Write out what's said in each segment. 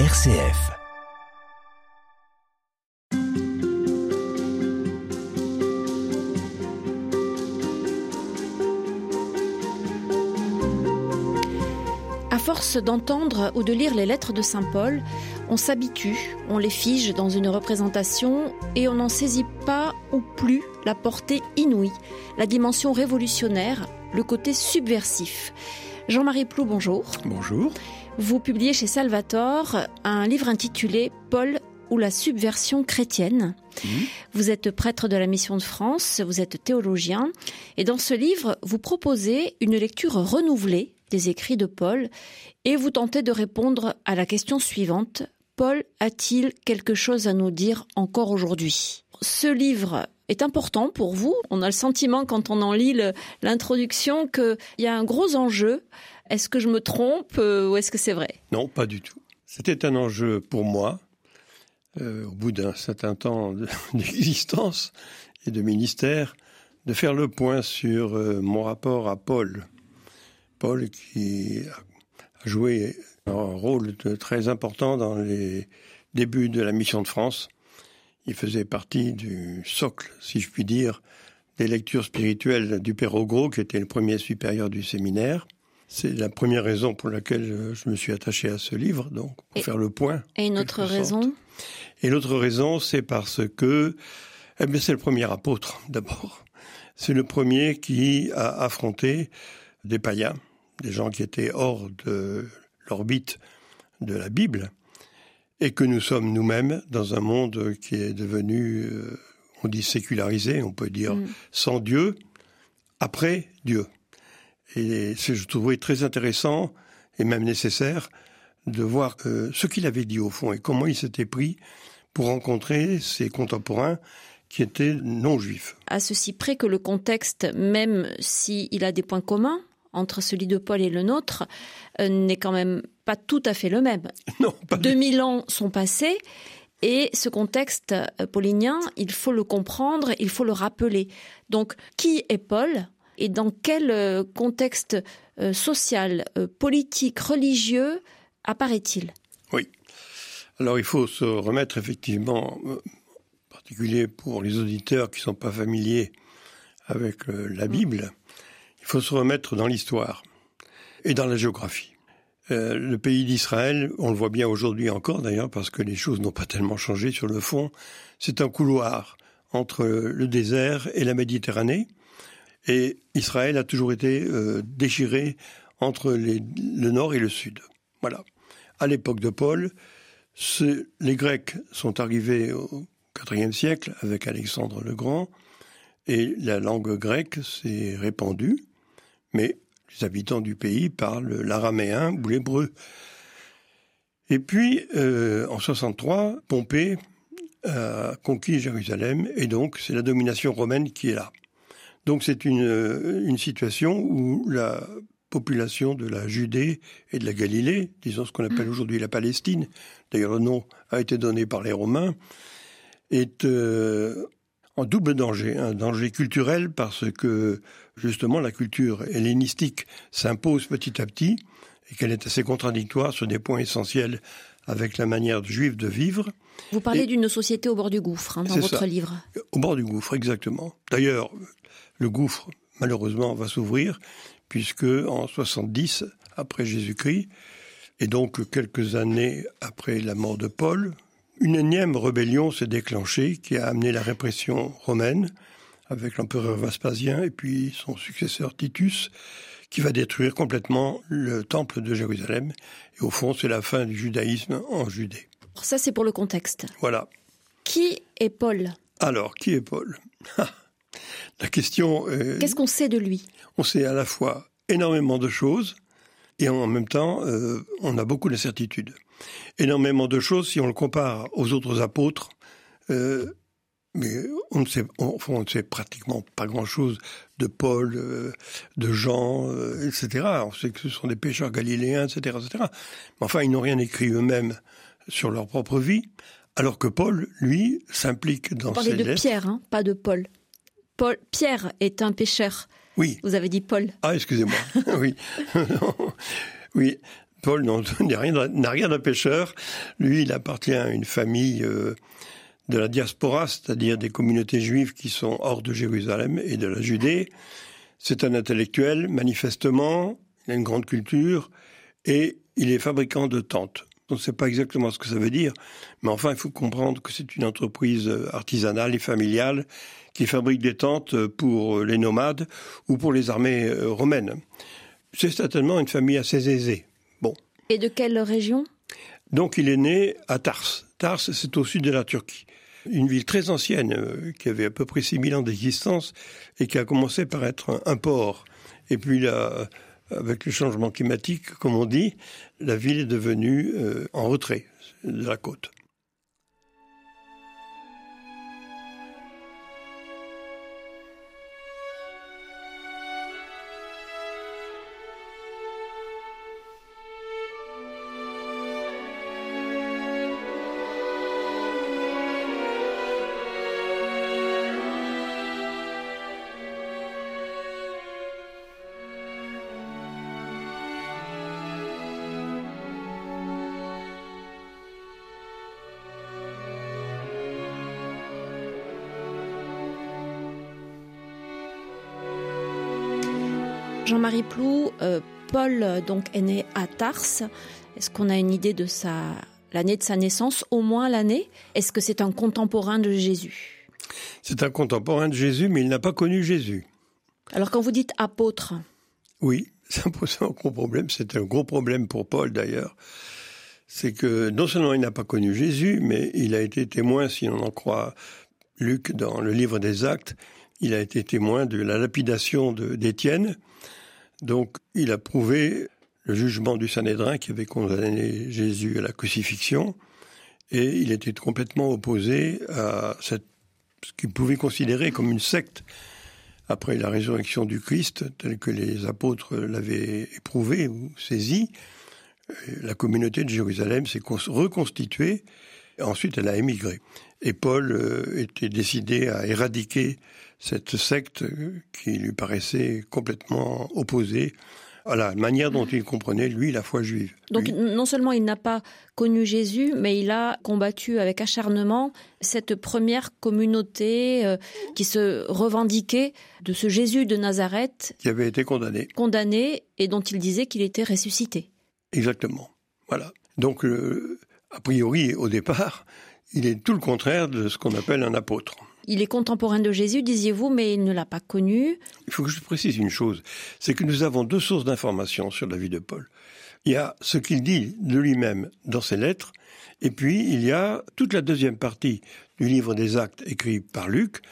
RCF. À force d'entendre ou de lire les lettres de Saint Paul, on s'habitue, on les fige dans une représentation et on n'en saisit pas ou plus la portée inouïe, la dimension révolutionnaire, le côté subversif. Jean-Marie Plou, bonjour. Bonjour. Vous publiez chez Salvator un livre intitulé Paul ou la subversion chrétienne. Mmh. Vous êtes prêtre de la Mission de France, vous êtes théologien, et dans ce livre, vous proposez une lecture renouvelée des écrits de Paul, et vous tentez de répondre à la question suivante. Paul a-t-il quelque chose à nous dire encore aujourd'hui? Ce livre est important pour vous. On a le sentiment quand on en lit l'introduction qu'il y a un gros enjeu. Est-ce que je me trompe euh, ou est-ce que c'est vrai? Non, pas du tout. C'était un enjeu pour moi, euh, au bout d'un certain temps de- d'existence et de ministère, de faire le point sur euh, mon rapport à Paul. Paul qui a joué un rôle très important dans les débuts de la mission de France. Il faisait partie du socle, si je puis dire, des lectures spirituelles du Père Ogro, qui était le premier supérieur du séminaire. C'est la première raison pour laquelle euh, je me suis attaché à ce livre, donc pour Et- faire le point. Et une autre raison sorte. Et l'autre raison, c'est parce que eh c'est le premier apôtre, d'abord. C'est le premier qui a affronté des païens, des gens qui étaient hors de l'orbite de la Bible, et que nous sommes nous-mêmes dans un monde qui est devenu, euh, on dit sécularisé, on peut dire Mm. sans Dieu, après Dieu. Et c'est, je trouvais très intéressant et même nécessaire de voir euh, ce qu'il avait dit au fond et comment il s'était pris pour rencontrer ses contemporains qui étaient non juifs. à ceci près que le contexte, même s'il a des points communs entre celui de Paul et le nôtre, euh, n'est quand même pas tout à fait le même. Non, pas du 2000 ans sont passés et ce contexte euh, paulinien, il faut le comprendre, il faut le rappeler. Donc, qui est Paul? Et dans quel euh, contexte euh, social, euh, politique, religieux apparaît-il? Oui. Alors il faut se remettre effectivement, en particulier pour les auditeurs qui ne sont pas familiers avec la Bible, il faut se remettre dans l'histoire et dans la géographie. Euh, le pays d'Israël, on le voit bien aujourd'hui encore d'ailleurs parce que les choses n'ont pas tellement changé sur le fond, c'est un couloir entre le désert et la Méditerranée. Et Israël a toujours été euh, déchiré entre le nord et le sud. Voilà. À l'époque de Paul, les Grecs sont arrivés au IVe siècle avec Alexandre le Grand, et la langue grecque s'est répandue, mais les habitants du pays parlent l'araméen ou l'hébreu. Et puis, euh, en 63, Pompée a conquis Jérusalem, et donc c'est la domination romaine qui est là. Donc c'est une, euh, une situation où la population de la Judée et de la Galilée, disons ce qu'on appelle aujourd'hui la Palestine, d'ailleurs le nom a été donné par les Romains, est euh, en double danger, un danger culturel parce que justement la culture hellénistique s'impose petit à petit et qu'elle est assez contradictoire sur des points essentiels avec la manière juive de vivre. Vous parlez d'une société au bord du gouffre hein, dans votre ça. livre. Au bord du gouffre, exactement. D'ailleurs, le gouffre, malheureusement, va s'ouvrir, puisque en 70, après Jésus-Christ, et donc quelques années après la mort de Paul, une énième rébellion s'est déclenchée qui a amené la répression romaine, avec l'empereur Vespasien et puis son successeur Titus, qui va détruire complètement le temple de Jérusalem. Et au fond, c'est la fin du judaïsme en Judée. Ça, c'est pour le contexte. Voilà. Qui est Paul? Alors, qui est Paul? La question... euh, Qu'est-ce qu'on sait de lui? On sait à la fois énormément de choses et en même temps, euh, on a beaucoup d'incertitudes. Énormément de choses si on le compare aux autres apôtres, euh, mais on ne sait, on, enfin, on ne sait pratiquement pas grand-chose de Paul, euh, de Jean, euh, etc. On sait que ce sont des pêcheurs galiléens, etc., etc. Mais enfin, ils n'ont rien écrit eux-mêmes sur leur propre vie, alors que Paul, lui, s'implique dans ses de lettres. Pierre, hein, pas de Paul. Paul. Pierre est un pécheur. Oui, Vous avez dit Paul. Ah, excusez-moi. oui. oui. Paul n'a rien, rien d'un pêcheur. Lui, il appartient à une famille euh, de la diaspora, c'est-à-dire des communautés juives qui sont hors de Jérusalem et de la Judée. C'est un intellectuel, manifestement, il a une grande culture, et il est fabricant de tentes. On ne sait pas exactement ce que ça veut dire, mais enfin, il faut comprendre que c'est une entreprise artisanale et familiale qui fabrique des tentes pour les nomades ou pour les armées euh, romaines. C'est certainement une famille assez aisée. Bon. Et de quelle région? Donc, il est né à Tars. Tars, c'est au sud de la Turquie. Une ville très ancienne, euh, qui avait à peu près 6000 ans d'existence et qui a commencé par être un, port. Et puis là, avec le changement climatique, comme on dit, la ville est devenue euh, en retrait de la côte. Jean-Marie Plou, euh, Paul donc est né à Tars. Est-ce qu'on a une idée de sa l'année de sa naissance, au moins l'année? Est-ce que c'est un contemporain de Jésus? C'est un contemporain de Jésus, mais il n'a pas connu Jésus. Alors quand vous dites apôtre Oui, ça pose un gros problème. C'est un gros problème pour Paul d'ailleurs. C'est que non seulement il n'a pas connu Jésus, mais il a été témoin, si on en croit Luc dans le livre des Actes, il a été témoin de la lapidation d'Étienne. Donc, il a prouvé le jugement du Sanhédrin qui avait condamné Jésus à la crucifixion, et il était complètement opposé à ce qu'il pouvait considérer comme une secte après la résurrection du Christ, telle que les apôtres l'avaient éprouvé ou saisi. La communauté de Jérusalem s'est reconstituée, ensuite elle a émigré. Et Paul euh, était décidé à éradiquer cette secte qui lui paraissait complètement opposée à la manière dont il comprenait, lui, la foi juive. Donc non seulement il n'a pas connu Jésus, mais il a combattu avec acharnement cette première communauté euh, qui se revendiquait de ce Jésus de Nazareth. Qui avait été condamné. Condamné et dont il disait qu'il était ressuscité. Exactement. Voilà. Donc, a priori, au départ, il est tout le contraire de ce qu'on appelle un apôtre. Il est contemporain de Jésus, disiez-vous, mais il ne l'a pas connu. Il faut que je précise une chose, c'est que nous avons deux sources d'informations sur la vie de Paul. Il y a ce qu'il dit de lui-même dans ses lettres, et puis il y a toute la deuxième partie du livre des actes écrit par Luc,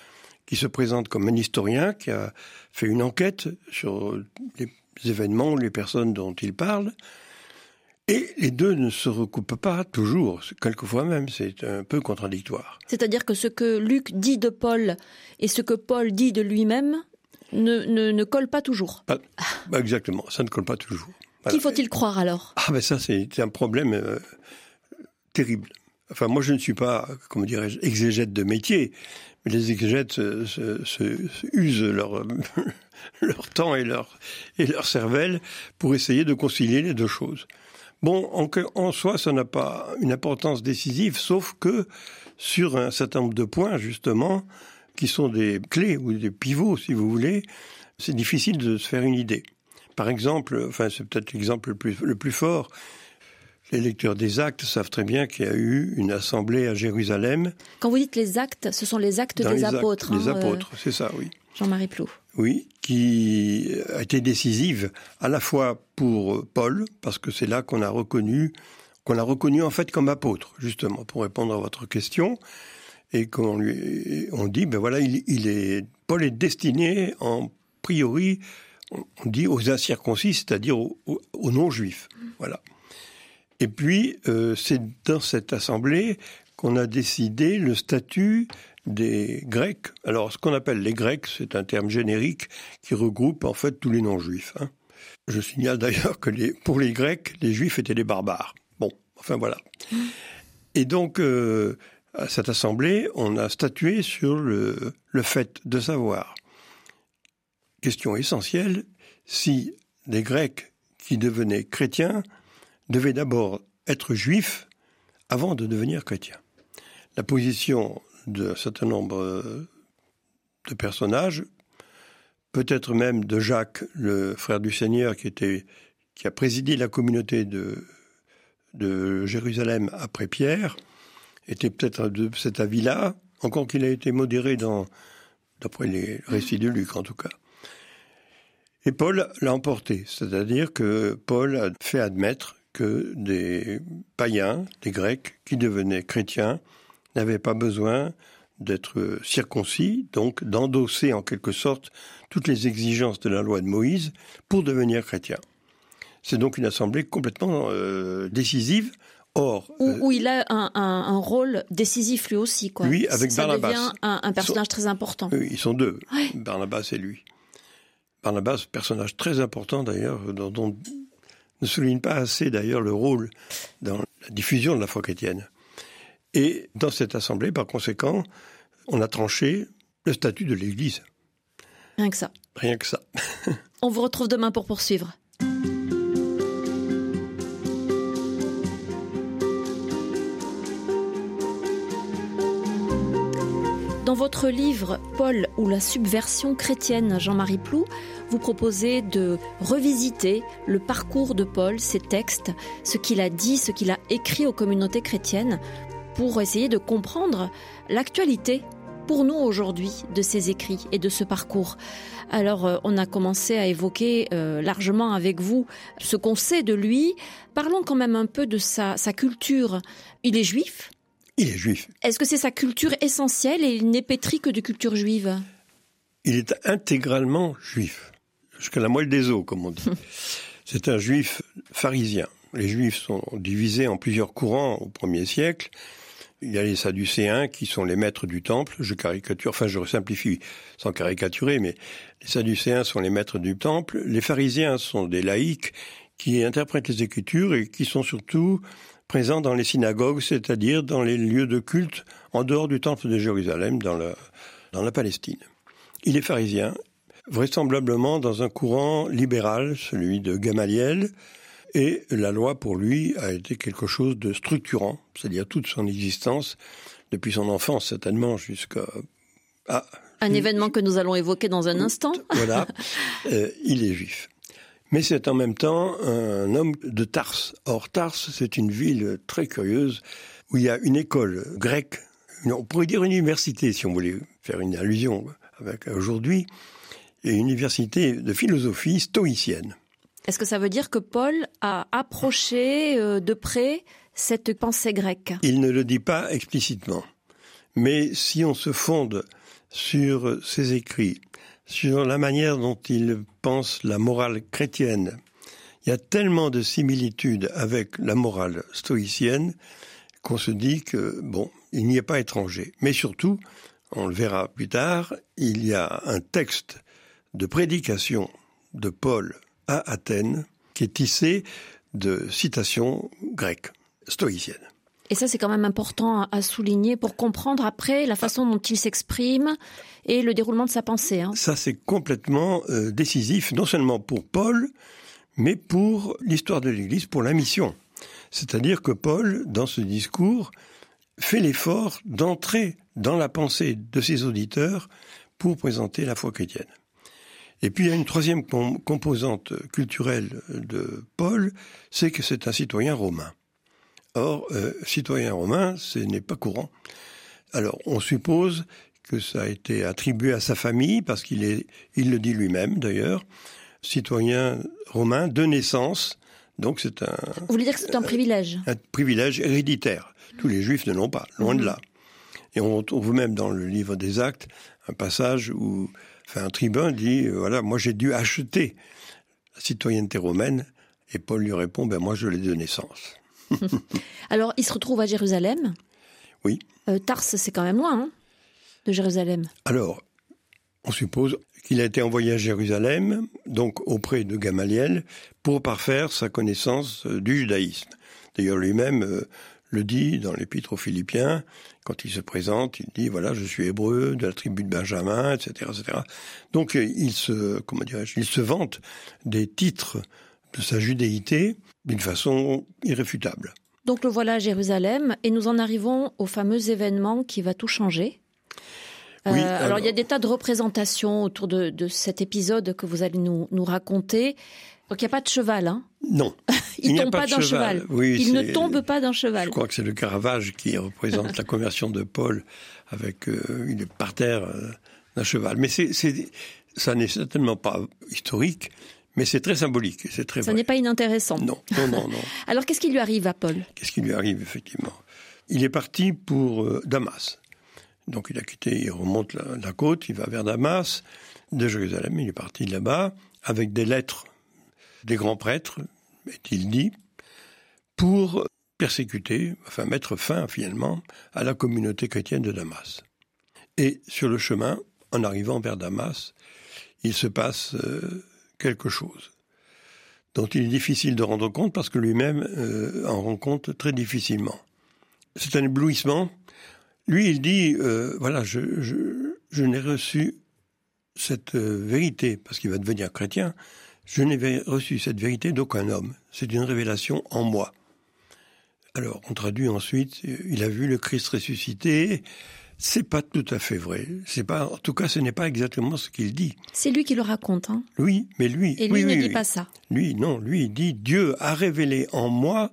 qui se présente comme un historien qui a fait une enquête sur les événements, les personnes dont il parle, et les deux ne se recoupent pas toujours, quelquefois même, c'est un peu contradictoire. C'est-à-dire que ce que Luc dit de Paul et ce que Paul dit de lui-même ne, ne, colle pas toujours. Pas, bah, exactement, ça ne colle pas toujours. Qui faut-il croire alors? Ah ben ça c'est un problème euh, terrible. Enfin moi je ne suis pas, comment dirais-je, exégète de métier, mais les exégètes se, usent leur, leur temps et leur, et leur cervelle pour essayer de concilier les deux choses. Bon, en, en soi, ça n'a pas une importance décisive, sauf que sur un certain nombre de points, justement, qui sont des clés ou des pivots, si vous voulez, c'est difficile de se faire une idée. Par exemple, enfin, c'est peut-être l'exemple le plus, le plus fort, les lecteurs des actes savent très bien qu'il y a eu une assemblée à Jérusalem. Quand vous dites les actes, ce sont les actes des apôtres. les hein, apôtres, euh, c'est ça, oui. Jean-Marie Plou. Oui, qui a été décisive à la fois pour Paul, parce que c'est là qu'on a reconnu, qu'on a reconnu en fait comme apôtre, justement, pour répondre à votre question, et qu'on lui, on dit, ben voilà, il, est, Paul est destiné en priori, on dit aux incirconcis, c'est-à-dire aux, non-juifs, voilà. Et puis, euh, c'est dans cette assemblée qu'on a décidé le statut des Grecs. Alors, ce qu'on appelle les Grecs, c'est un terme générique qui regroupe en fait tous les non-juifs. Hein. Je signale d'ailleurs que pour les Grecs, les Juifs étaient des barbares. Bon, enfin voilà. Et donc, euh, à cette assemblée, on a statué sur le, le fait de savoir, question essentielle, si les Grecs qui devenaient chrétiens devait d'abord être juif avant de devenir chrétien. La position d'un certain nombre de personnages, peut-être même de Jacques, le frère du Seigneur, qui, était, qui a présidé la communauté de, Jérusalem après Pierre, était peut-être de cet avis-là, encore qu'il a été modéré d'après les récits de Luc en tout cas. Et Paul l'a emporté, c'est-à-dire que Paul a fait admettre que des païens, des Grecs, qui devenaient chrétiens, n'avaient pas besoin d'être circoncis, donc d'endosser en quelque sorte toutes les exigences de la loi de Moïse pour devenir chrétien. C'est donc une assemblée complètement euh, décisive. Or, où, euh, il a un, rôle décisif lui aussi, quoi. Lui, avec ça Barnabas. devient un, personnage très important. Oui, ils sont deux, Barnabas et lui. Barnabas, personnage très important d'ailleurs, dont on ne souligne pas assez d'ailleurs le rôle dans la diffusion de la foi chrétienne. Et dans cette assemblée, par conséquent, on a tranché le statut de l'Église. Rien que ça. Rien que ça. on vous retrouve demain pour poursuivre. Dans votre livre Paul ou la subversion chrétienne, Jean-Marie Plou, vous proposez de revisiter le parcours de Paul, ses textes, ce qu'il a dit, ce qu'il a écrit aux communautés chrétiennes, pour essayer de comprendre l'actualité pour nous aujourd'hui de ces écrits et de ce parcours. Alors, euh, on a commencé à évoquer euh, largement avec vous ce qu'on sait de lui. Parlons quand même un peu de sa, sa culture. Il est juif? Il est juif. Est-ce que c'est sa culture essentielle et il n'est pétri que de culture juive? Il est intégralement juif, jusqu'à la moelle des os, comme on dit. c'est un juif pharisien. Les juifs sont divisés en plusieurs courants au premier siècle. Il y a les Sadducéens qui sont les maîtres du temple. Je caricature, enfin je simplifie sans caricaturer, mais les Sadducéens sont les maîtres du temple. Les pharisiens sont des laïcs qui interprètent les Écritures et qui sont surtout présents dans les synagogues, c'est-à-dire dans les lieux de culte en dehors du temple de Jérusalem, dans la, dans la Palestine. Il est pharisien, vraisemblablement dans un courant libéral, celui de Gamaliel, et la loi, pour lui, a été quelque chose de structurant, c'est-à-dire toute son existence, depuis son enfance certainement jusqu'à... Ah, un événement que nous allons évoquer dans un instant. Voilà, euh, il est juif. Mais c'est en même temps un homme de Tars. Or, Tars, c'est une ville très curieuse où il y a une école grecque, on pourrait dire une université si on voulait faire une allusion avec aujourd'hui, et une université de philosophie stoïcienne. Est-ce que ça veut dire que Paul a approché euh, de près cette pensée grecque? Il ne le dit pas explicitement. Mais si on se fonde sur ses écrits, sur la manière dont il pense la morale chrétienne, il y a tellement de similitudes avec la morale stoïcienne qu'on se dit que, bon, il n'y est pas étranger. Mais surtout, on le verra plus tard, il y a un texte de prédication de Paul à Athènes, qui est tissé de citations grecques, stoïciennes. Et ça, c'est quand même important à souligner pour comprendre après la façon dont il s'exprime et le déroulement de sa pensée. Hein. Ça, c'est complètement euh, décisif, non seulement pour Paul, mais pour l'histoire de l'Église, pour la mission. C'est-à-dire que Paul, dans ce discours, fait l'effort d'entrer dans la pensée de ses auditeurs pour présenter la foi chrétienne. Et puis il y a une troisième composante culturelle de Paul, c'est que c'est un citoyen romain. Or, euh, citoyen romain, ce n'est pas courant. Alors, on suppose que ça a été attribué à sa famille, parce qu'il est, il le dit lui-même d'ailleurs, citoyen romain de naissance. Donc c'est un. Vous voulez dire que c'est un privilège? Un privilège héréditaire. Tous les juifs ne l'ont pas, loin de mhm. là. Et on trouve même dans le livre des Actes un passage où un tribun dit, euh, voilà, moi j'ai dû acheter la citoyenneté romaine, et Paul lui répond, ben moi je l'ai de naissance. Alors, il se retrouve à Jérusalem. Oui. Euh, Tars, c'est quand même loin, hein, de Jérusalem. Alors, on suppose qu'il a été envoyé à Jérusalem, donc auprès de Gamaliel, pour parfaire sa connaissance euh, du judaïsme. D'ailleurs, lui-même le dit dans l'épître aux Philippiens, quand il se présente, il dit voilà, je suis hébreu de la tribu de Benjamin, etc., etc. Donc il se, comment dirais-je, il se vante des titres de sa judéité d'une façon irréfutable. Donc le voilà à Jérusalem et nous en arrivons au fameux événement qui va tout changer. Oui, Euh, alors, alors- il y a des tas de représentations autour de, de cet épisode que vous allez nous, nous raconter. Donc il n'y a pas de cheval, hein Non. Il, Il tombe pas d'un cheval. cheval. Oui, il ne tombe pas d'un cheval. Je crois que c'est le Caravage qui représente la conversion de Paul avec euh, est par terre euh, d'un cheval. Mais c'est, ça n'est certainement pas historique, mais c'est très symbolique. C'est très Ça n'est pas inintéressant. Non, non, non, non. Alors qu'est-ce qui lui arrive à Paul? Qu'est-ce qui lui arrive effectivement? Il est parti pour euh, Damas. Donc il a quitté, il remonte la, la côte, il va vers Damas, de Jérusalem, il est parti là-bas avec des lettres des grands prêtres, est-il dit, pour persécuter, enfin mettre fin finalement à la communauté chrétienne de Damas. Et sur le chemin, en arrivant vers Damas, il se passe euh, quelque chose dont il est difficile de rendre compte parce que lui-même euh, en rend compte très difficilement. C'est un éblouissement. Lui, il dit, euh, voilà, je, n'ai reçu cette vérité, parce qu'il va devenir chrétien, je n'ai reçu cette vérité d'aucun homme. C'est une révélation en moi. Alors, on traduit ensuite, il a vu le Christ ressuscité. C'est pas tout à fait vrai. C'est pas, en tout cas, ce n'est pas exactement ce qu'il dit. C'est lui qui le raconte. Hein Oui, mais lui, Et lui oui, ne oui, dit oui. pas ça. Lui, non, lui, il dit Dieu a révélé en moi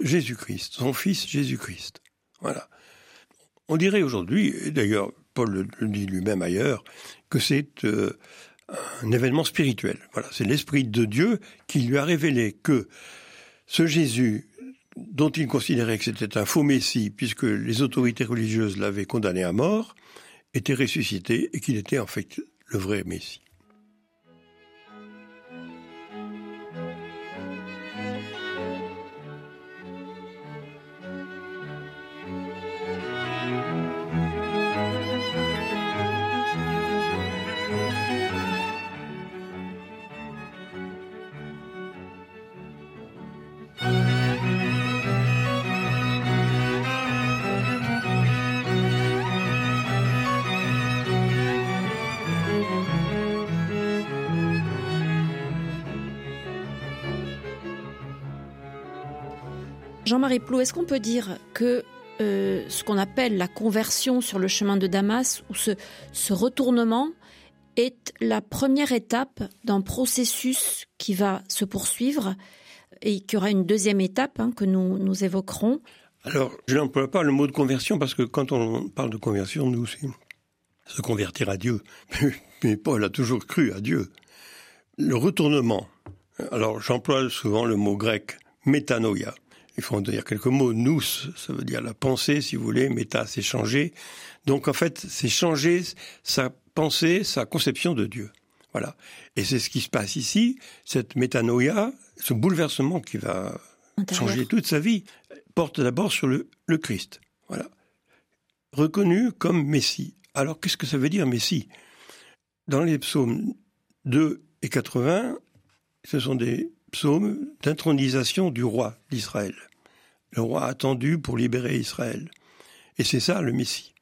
Jésus-Christ, son fils Jésus-Christ. Voilà. On dirait aujourd'hui, et d'ailleurs Paul le, le dit lui-même ailleurs, que c'est euh, un événement spirituel. Voilà, c'est l'Esprit de Dieu qui lui a révélé que ce Jésus, dont il considérait que c'était un faux Messie, puisque les autorités religieuses l'avaient condamné à mort, était ressuscité et qu'il était en fait le vrai Messie. Jean-Marie Plou, est-ce qu'on peut dire que euh, ce qu'on appelle la conversion sur le chemin de Damas, ou ce, retournement, est la première étape d'un processus qui va se poursuivre et qui aura une deuxième étape hein, que nous, nous évoquerons? Alors, je n'emploie pas le mot de conversion parce que quand on parle de conversion, nous, c'est se convertir à Dieu. Mais Paul a toujours cru à Dieu. Le retournement. Alors, j'emploie souvent le mot grec métanoïa. Il faut en dire quelques mots. Nous, ça veut dire la pensée, si vous voulez. Méta, c'est changer. Donc, en fait, c'est changer sa pensée, sa conception de Dieu. Voilà. Et c'est ce qui se passe ici. Cette métanoïa, ce bouleversement qui va Intérieur. changer toute sa vie, porte d'abord sur le, le Christ. Voilà. Reconnu comme Messie. Alors, qu'est-ce que ça veut dire Messie? Dans les psaumes 2 et 80, ce sont des psaumes d'intronisation du roi d'Israël. Le roi attendu pour libérer Israël. Et c'est ça le Messie.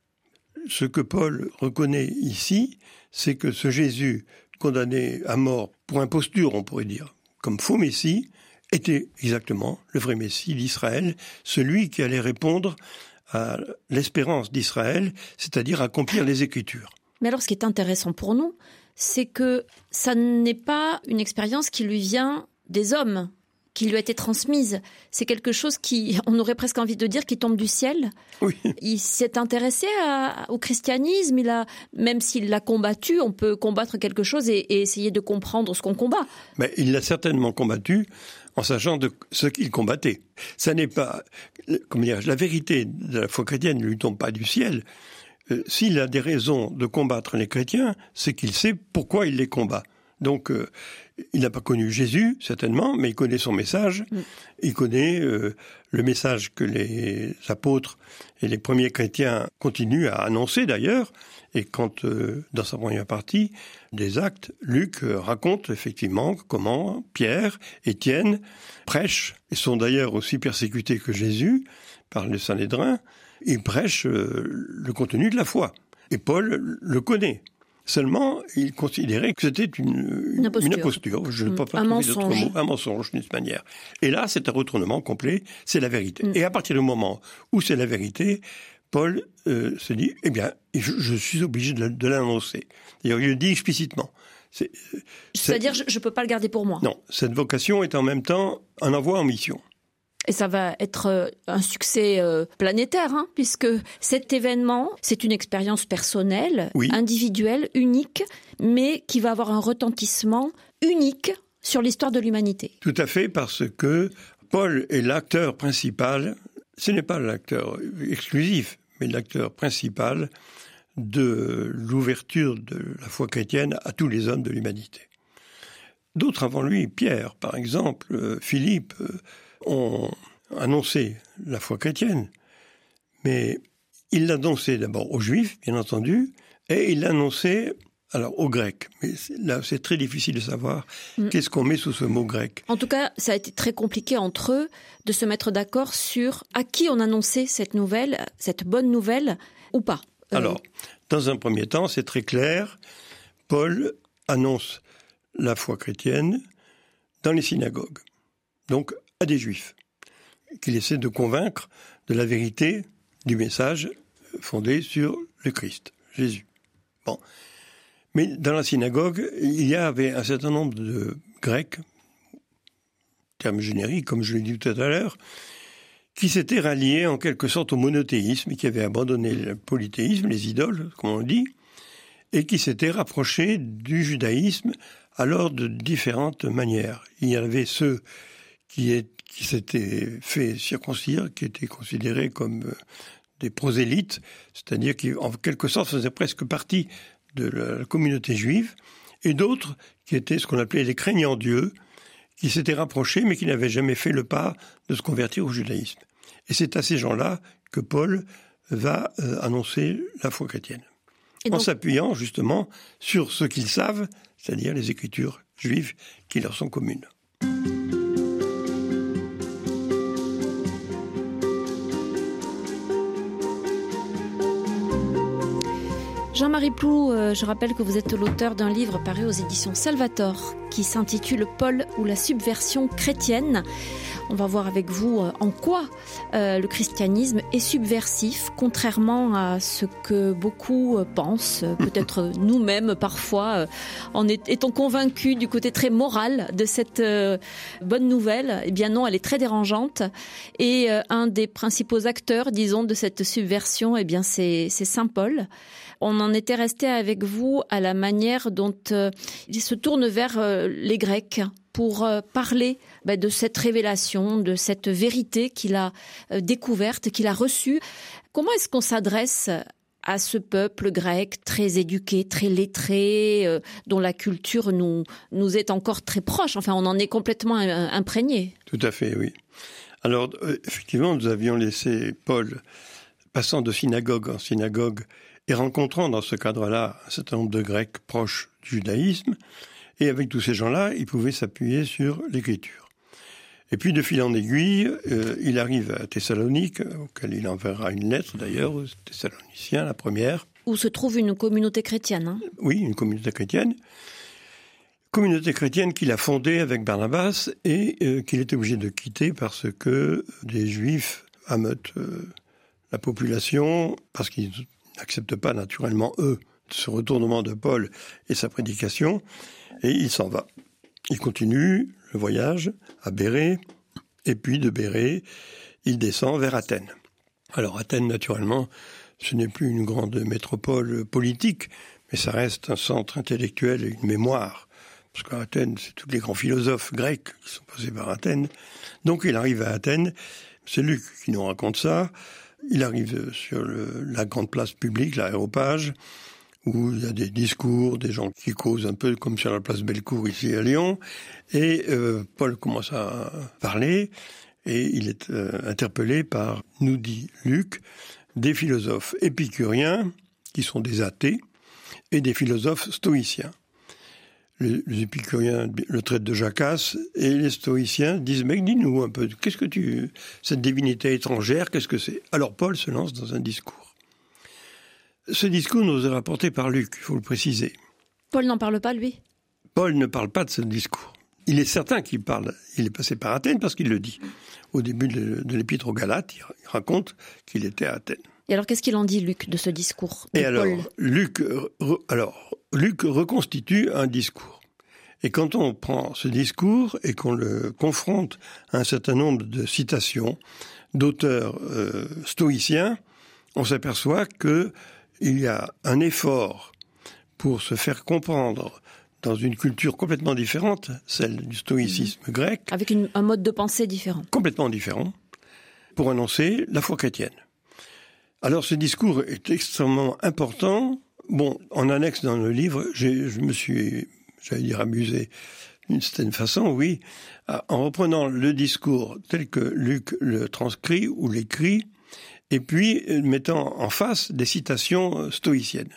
Ce que Paul reconnaît ici, c'est que ce Jésus condamné à mort pour imposture, on pourrait dire, comme faux Messie, était exactement le vrai Messie d'Israël, celui qui allait répondre à l'espérance d'Israël, c'est-à-dire accomplir les Écritures. Mais alors, ce qui est intéressant pour nous, c'est que ça n'est pas une expérience qui lui vient des hommes, qui lui a été transmise. C'est quelque chose qui, on aurait presque envie de dire, qui tombe du ciel. Oui, Il s'est intéressé à- au christianisme. Il a, même s'il l'a combattu, on peut combattre quelque chose et, et essayer de comprendre ce qu'on combat. mais il l'a certainement combattu en sachant de ce qu'il combattait. Ça n'est pas, comment dire, la vérité de la foi chrétienne ne lui tombe pas du ciel. Euh, S'il a des raisons de combattre les chrétiens, c'est qu'il sait pourquoi il les combat. Donc, euh, il n'a pas connu Jésus, certainement, mais il connaît son message. Mm. Il connaît euh, le message que les apôtres et les premiers chrétiens continuent à annoncer d'ailleurs. Et quand, euh, dans sa première partie des actes, Luc raconte effectivement comment Pierre, Étienne prêchent, et sont d'ailleurs aussi persécutés que Jésus par le Sanhédrin, ils prêchent le contenu de la foi. Et Paul le connaît. Seulement, il considérait que c'était une, une, imposture. une imposture. Je ne peux pas un trouver d'autre mensonge. mot. Un mensonge, d'une manière. Et là, c'est un retournement complet. C'est la vérité. Mm. Et à partir du moment où c'est la vérité, Paul euh, se dit, eh bien, je, je suis obligé de, de l'annoncer. D'ailleurs, il le dit explicitement. C'est- C'est-à-dire, je ne peux pas le garder pour moi. Non, cette vocation est en même temps un envoi en mission. Et ça va être euh, un succès euh, planétaire, hein, puisque cet événement, c'est une expérience personnelle, Oui. individuelle, unique, mais qui va avoir un retentissement unique sur l'histoire de l'humanité. Tout à fait, parce que Paul est l'acteur principal, ce n'est pas l'acteur exclusif, mais l'acteur principal de l'ouverture de la foi chrétienne à tous les hommes de l'humanité. D'autres avant lui, Pierre par exemple, euh, Philippe, ont annoncé la foi chrétienne, mais il l'a annoncé d'abord aux Juifs, bien entendu, et il l'a annoncé alors aux Grecs. Mais là, c'est très difficile de savoir Mm. qu'est-ce qu'on met sous ce mot grec. En tout cas, ça a été très compliqué entre eux de se mettre d'accord sur à qui on annonçait cette nouvelle, cette bonne nouvelle, ou pas. Euh, Alors, dans un premier temps, c'est très clair. Paul annonce la foi chrétienne dans les synagogues, donc des juifs, qu'il essaie de convaincre de la vérité du message fondé sur le Christ, Jésus. Bon. Mais dans la synagogue, il y avait un certain nombre de Grecs, terme générique, comme je l'ai dit tout à l'heure, qui s'étaient ralliés en quelque sorte au monothéisme, qui avaient abandonné le polythéisme, les idoles, comme on dit, et qui s'étaient rapprochés du judaïsme alors de différentes manières. Il y avait ceux qui, est- qui s'étaient fait circoncire, qui étaient considérés comme euh, des prosélytes, c'est-à-dire qui en quelque sorte faisaient presque partie de la communauté juive, et d'autres qui étaient ce qu'on appelait les craignants Dieu, qui s'étaient rapprochés mais qui n'avaient jamais fait le pas de se convertir au judaïsme. Et c'est à ces gens-là que Paul va euh, annoncer la foi chrétienne, en s'appuyant justement sur ce qu'ils savent, c'est-à-dire les écritures juives qui leur sont communes. Jean-Marie Plou, euh, je rappelle que vous êtes l'auteur d'un livre paru aux éditions Salvator qui s'intitule Paul ou la subversion chrétienne. On va voir avec vous euh, en quoi euh, le christianisme est subversif, contrairement à ce que beaucoup pensent, peut-être nous-mêmes parfois, en étant convaincus du côté très moral de cette bonne nouvelle. Eh bien non, elle est très dérangeante. Et un des principaux acteurs, disons, de cette subversion, eh bien c'est c'est Saint Paul. On en était resté avec vous à la manière dont euh, il se tourne vers euh, les Grecs pour euh, parler bah, de cette révélation, de cette vérité qu'il a découverte, qu'il a reçue. Comment est-ce qu'on s'adresse à ce peuple grec très éduqué, très lettré, dont la culture nous, nous est encore très proche? Enfin, on en est complètement imprégné. Tout à fait, oui. Alors, effectivement, nous avions laissé Paul passant de synagogue en synagogue et rencontrant dans ce cadre-là un certain nombre de Grecs proches du judaïsme. Et avec tous ces gens-là, il pouvait s'appuyer sur l'écriture. Et puis, de fil en aiguille, euh, il arrive à Thessalonique, auquel il enverra une lettre d'ailleurs aux Thessaloniciens, la première. Où se trouve une communauté chrétienne. hein. Oui, une communauté chrétienne. Communauté chrétienne qu'il a fondée avec Barnabas et euh, qu'il est obligé de quitter parce que des juifs ameutent euh, la population, parce qu'ils n'acceptent pas naturellement, eux, ce retournement de Paul et sa prédication, et il s'en va. Il continue le voyage à Bérée, et puis de Bérée, il descend vers Athènes. Alors Athènes, naturellement, ce n'est plus une grande métropole politique, mais ça reste un centre intellectuel et une mémoire. Parce qu'à Athènes, c'est tous les grands philosophes grecs qui sont passés par Athènes. Donc il arrive à Athènes, c'est Luc qui nous raconte ça. Il arrive sur le- la grande place publique, l'aéropage, où il y a des discours, des gens qui causent un peu comme sur la place Bellecour ici à Lyon. Et euh, Paul commence à parler et il est euh, interpellé par, nous dit Luc, des philosophes épicuriens, qui sont des athées, et des philosophes stoïciens. Les, les épicuriens le traitent de jacasse, et les stoïciens disent, mais dis-nous un peu, qu'est-ce que tu... Cette divinité étrangère, qu'est-ce que c'est? Alors Paul se lance dans un discours. Ce discours nous est rapporté par Luc, il faut le préciser. Paul n'en parle pas, lui? Paul ne parle pas de ce discours. Il est certain qu'il parle. Il est passé par Athènes parce qu'il le dit. Au début de, l'épître aux Galates, il raconte qu'il était à Athènes. Et alors, qu'est-ce qu'il en dit, Luc, de ce discours Et alors, Luc, alors, Luc reconstitue un discours. Et quand on prend ce discours et qu'on le confronte à un certain nombre de citations d'auteurs euh, stoïciens, on s'aperçoit que il y a un effort pour se faire comprendre dans une culture complètement différente, celle du stoïcisme grec. Avec un mode de pensée différent. Complètement différent, pour annoncer la foi chrétienne. Alors ce discours est extrêmement important. Bon, en annexe dans le livre, je me suis, j'allais dire, amusé d'une certaine façon, oui, en reprenant le discours tel que Luc le transcrit ou l'écrit, et puis euh, mettant en face des citations euh, stoïciennes.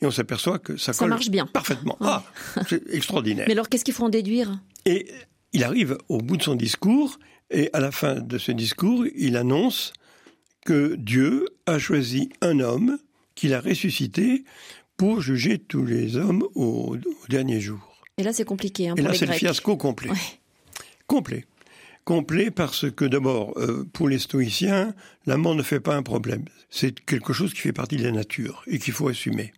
Et on s'aperçoit que ça, ça marche bien. Parfaitement. Ah, c'est extraordinaire. Mais alors, qu'est-ce qu'il faut en déduire? Et il arrive au bout de son discours, et à la fin de ce discours, il annonce que Dieu a choisi un homme qu'il a ressuscité pour juger tous les hommes au, dernier jour. Et là, c'est compliqué. Hein, et là, c'est le fiasco complet. Complet. Complet parce que d'abord, euh, pour les stoïciens, la mort ne fait pas un problème. C'est quelque chose qui fait partie de la nature et qu'il faut assumer.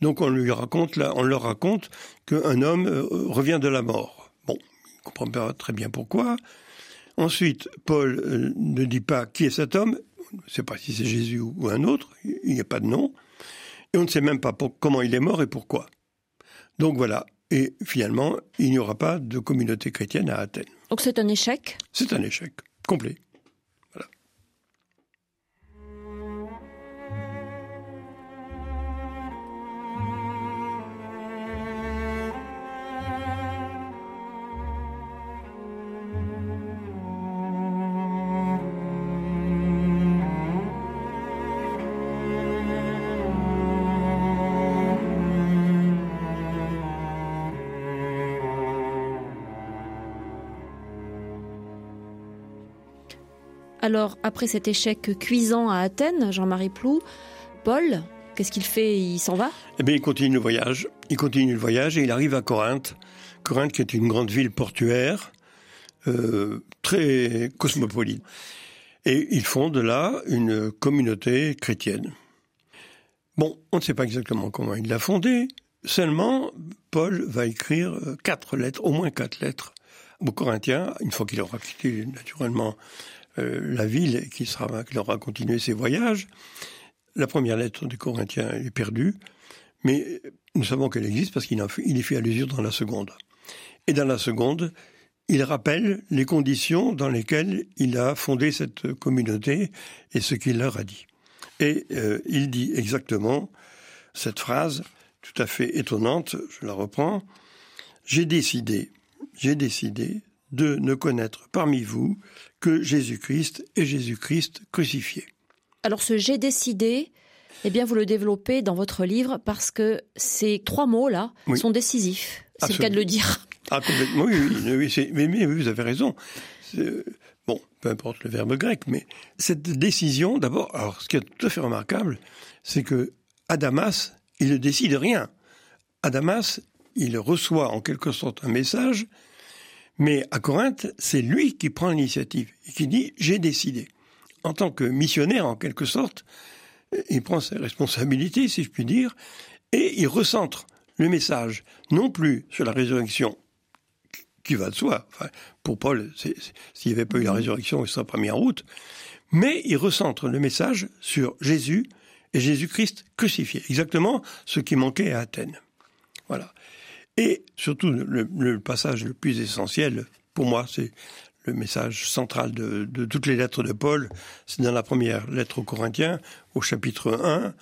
Donc on lui raconte, là, on leur raconte qu'un homme euh, revient de la mort. Bon, il comprend pas très bien pourquoi. Ensuite, Paul euh, ne dit pas qui est cet homme. On ne sait pas si c'est Jésus ou un autre. Il n'y a pas de nom. Et on ne sait même pas comment il est mort et pourquoi. Donc voilà. Et finalement, il n'y aura pas de communauté chrétienne à Athènes. Donc c'est un échec? C'est un échec complet. Alors, après cet échec cuisant à Athènes, Jean-Marie Plou, Paul, qu'est-ce qu'il fait? Il s'en va? Eh bien, il continue le voyage. Il continue le voyage et il arrive à Corinthe. Corinthe, qui est une grande ville portuaire, euh, très cosmopolite. Et il fonde là une communauté chrétienne. Bon, on ne sait pas exactement comment il l'a fondée. Seulement, Paul va écrire euh, quatre lettres, au moins quatre lettres, aux Corinthiens, une fois qu'il aura quitté naturellement la ville qui, sera, qui aura continué ses voyages. La première lettre des Corinthiens est perdue, mais nous savons qu'elle existe parce qu'il il y fait allusion dans la seconde. Et dans la seconde, il rappelle les conditions dans lesquelles il a fondé cette communauté et ce qu'il leur a dit. Et euh, il dit exactement cette phrase tout à fait étonnante, je la reprends, J'ai décidé, j'ai décidé de ne connaître parmi vous que Jésus-Christ et Jésus-Christ crucifié. Alors ce j'ai décidé, eh bien vous le développez dans votre livre parce que ces trois mots-là sont décisifs. C'est le cas de le dire. Ah complètement, oui, oui, mais, mais, vous avez raison. Bon, peu importe le verbe grec, mais cette décision, d'abord, alors ce qui est tout à fait remarquable, c'est que Adamas, il ne décide rien. Adamas, il reçoit en quelque sorte un message mais à Corinthe, c'est lui qui prend l'initiative et qui dit j'ai décidé. En tant que missionnaire, en quelque sorte, il prend ses responsabilités, si je puis dire, et il recentre le message, non plus sur la résurrection, qui va de soi. pour Paul, s'il n'y avait pas eu la résurrection, il serait pas mis en route. Mais il recentre le message sur Jésus et Jésus-Christ crucifié. Exactement ce qui manquait à Athènes. Voilà. Et surtout, le, passage le plus essentiel, pour moi, c'est le message central de, toutes les lettres de Paul. C'est dans la première lettre aux Corinthiens, au chapitre 1,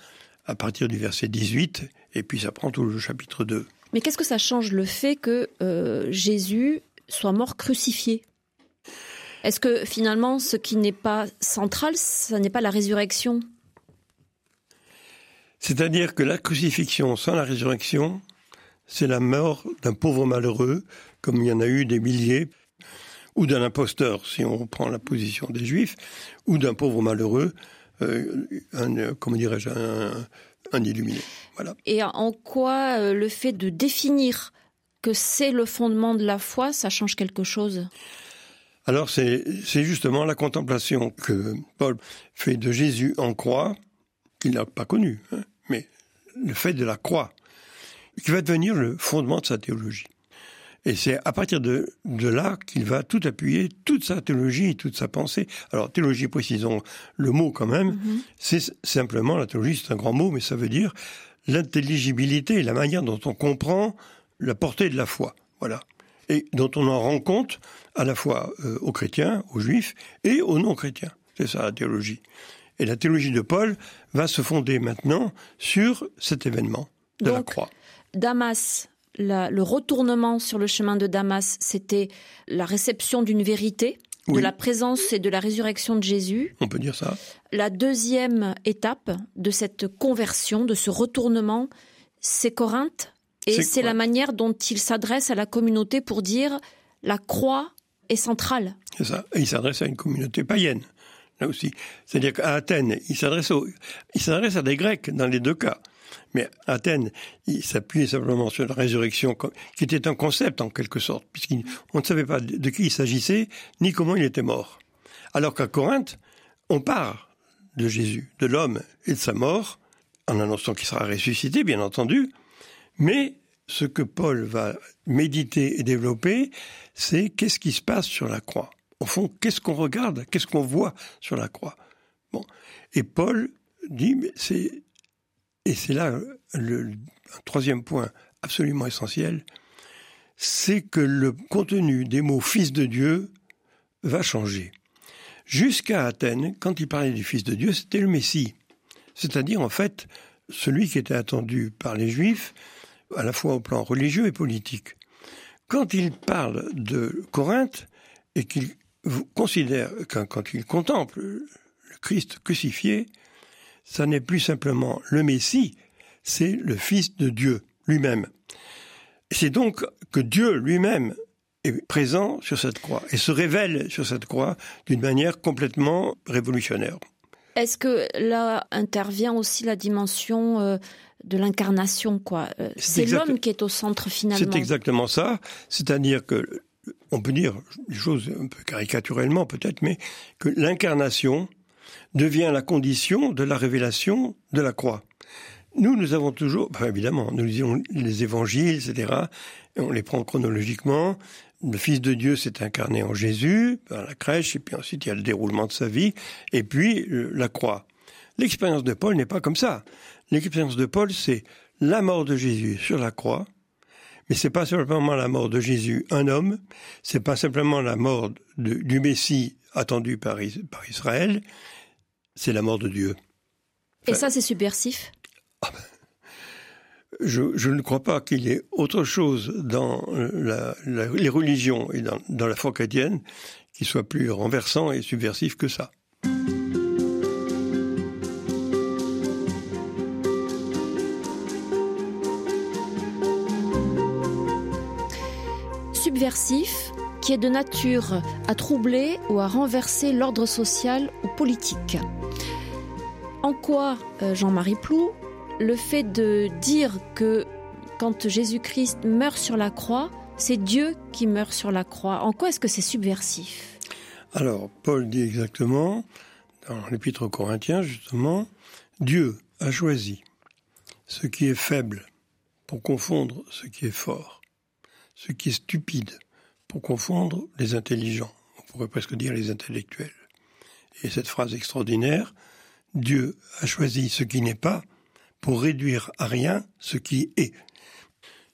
à partir du verset 18, et puis ça prend tout le chapitre 2. Mais qu'est-ce que ça change le fait que euh, Jésus soit mort crucifié? Est-ce que finalement, ce qui n'est pas central, ce n'est pas la résurrection? C'est-à-dire que la crucifixion sans la résurrection, c'est la mort d'un pauvre malheureux, comme il y en a eu des milliers, ou d'un imposteur, si on prend la position des juifs, ou d'un pauvre malheureux, euh, un, comment dirais-je, un, un illuminé. Voilà. Et en quoi euh, le fait de définir que c'est le fondement de la foi, ça change quelque chose? Alors c'est justement la contemplation que Paul fait de Jésus en croix, qu'il n'a pas connu, hein, mais le fait de la croix, qui va devenir le fondement de sa théologie. Et c'est à partir de, de là qu'il va tout appuyer, toute sa théologie, toute sa pensée. Alors théologie, précisons le mot quand même, mm-hmm. c'est simplement, la théologie c'est un grand mot, mais ça veut dire l'intelligibilité, la manière dont on comprend la portée de la foi. Voilà. Et dont on en rend compte à la fois euh, aux chrétiens, aux juifs et aux non-chrétiens. C'est ça la théologie. Et la théologie de Paul va se fonder maintenant sur cet événement de la croix. Damas, le retournement sur le chemin de Damas, c'était la réception d'une vérité, de la présence et de la résurrection de Jésus. On peut dire ça. La deuxième étape de cette conversion, de ce retournement, c'est Corinthe. Et c'est la manière dont il s'adresse à la communauté pour dire la croix est centrale. C'est ça. Et il s'adresse à une communauté païenne, là aussi. C'est-à-dire qu'à Athènes, il s'adresse, il s'adresse à des Grecs dans les deux cas. Mais Athènes, il s'appuyait simplement sur la résurrection, qui était un concept en quelque sorte, puisqu'on ne savait pas de qui il s'agissait, ni comment il était mort. Alors qu'à Corinthe, on parle de Jésus, de l'homme et de sa mort, en annonçant qu'il sera ressuscité, bien entendu, mais ce que Paul va méditer et développer, c'est qu'est-ce qui se passe sur la croix. Au fond, qu'est-ce qu'on regarde, qu'est-ce qu'on voit sur la croix. Bon, et Paul dit, c'est et c'est là le, troisième point absolument essentiel, c'est que le contenu des mots Fils de Dieu va changer. Jusqu'à Athènes, quand il parlait du Fils de Dieu, c'était le Messie. C'est-à-dire, en fait, celui qui était attendu par les Juifs, à la fois au plan religieux et politique. Quand il parle de Corinthe, et qu'il considère, quand il contemple le Christ crucifié, ça n'est plus simplement le Messie, c'est le Fils de Dieu lui-même. C'est donc que Dieu lui-même est présent sur cette croix et se révèle sur cette croix d'une manière complètement révolutionnaire. Est-ce que là intervient aussi la dimension euh, de l'incarnation, quoi? Euh, C'est l'homme qui est au centre finalement. C'est exactement ça. C'est-à-dire que on peut dire des choses un peu caricaturellement peut-être, mais que l'incarnation devient la condition de la révélation de la croix. Nous, nous avons toujours, évidemment, nous lisons les évangiles, etc., et on les prend chronologiquement. Le Fils de Dieu s'est incarné en Jésus, à la crèche, et puis ensuite il y a le déroulement de sa vie, et puis euh, la croix. L'expérience de Paul n'est pas comme ça. L'expérience de Paul, c'est la mort de Jésus sur la croix, mais c'est pas simplement la mort de Jésus, un homme, c'est pas simplement la mort du Messie attendu par Israël, c'est la mort de Dieu. Et ça, c'est subversif ah ben, je, ne crois pas qu'il y ait autre chose dans les religions et dans, dans la foi chrétienne qui soit plus renversant et subversif que ça. Subversif, qui est de nature à troubler ou à renverser l'ordre social ou politique. En quoi, euh, Jean-Marie Plou, le fait de dire que quand Jésus-Christ meurt sur la croix, c'est Dieu qui meurt sur la croix, en quoi est-ce que c'est subversif? Alors, Paul dit exactement, dans l'Épître aux Corinthiens, justement, Dieu a choisi ce qui est faible pour confondre ce qui est fort, ce qui est stupide pour confondre les intelligents, on pourrait presque dire les intellectuels. Et cette phrase extraordinaire, Dieu a choisi ce qui n'est pas pour réduire à rien ce qui est.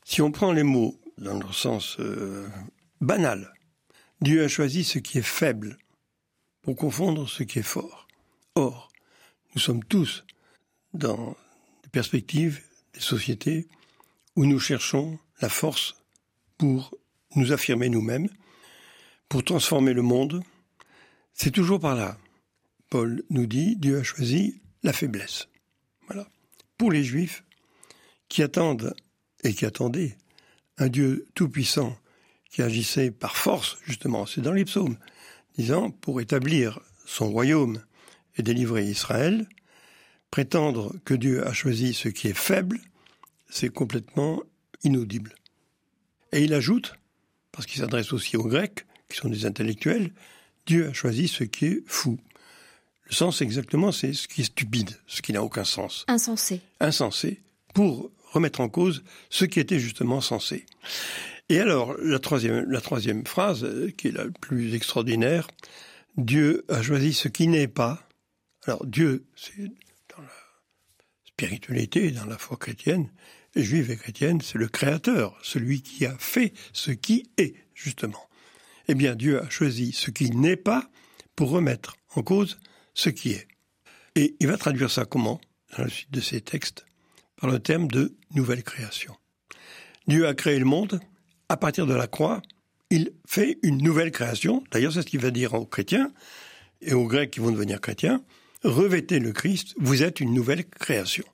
Si on prend les mots dans leur sens euh, banal, Dieu a choisi ce qui est faible pour confondre ce qui est fort. Or, nous sommes tous dans des perspectives, des sociétés où nous cherchons la force pour nous affirmer nous-mêmes, pour transformer le monde, c'est toujours par là. Paul nous dit, Dieu a choisi la faiblesse. Voilà. Pour les Juifs, qui attendent et qui attendaient un Dieu tout-puissant, qui agissait par force, justement, c'est dans les psaumes, disant, pour établir son royaume et délivrer Israël, prétendre que Dieu a choisi ce qui est faible, c'est complètement inaudible. Et il ajoute, parce qu'il s'adresse aussi aux Grecs, qui sont des intellectuels, Dieu a choisi ce qui est fou. Le sens exactement, c'est ce qui est stupide, ce qui n'a aucun sens. Insensé. Insensé, pour remettre en cause ce qui était justement censé. Et alors, la troisième, la troisième phrase, euh, qui est la plus extraordinaire, Dieu a choisi ce qui n'est pas. Alors, Dieu, c'est dans la spiritualité, dans la foi chrétienne, juive et chrétienne, c'est le créateur, celui qui a fait ce qui est, justement. Eh bien, Dieu a choisi ce qui n'est pas pour remettre en cause ce qui est. Et il va traduire ça comment Dans la suite de ces textes, par le terme de nouvelle création. Dieu a créé le monde, à partir de la croix, il fait une nouvelle création. D'ailleurs, c'est ce qu'il va dire aux chrétiens et aux Grecs qui vont devenir chrétiens. Revêtez le Christ, vous êtes une nouvelle création.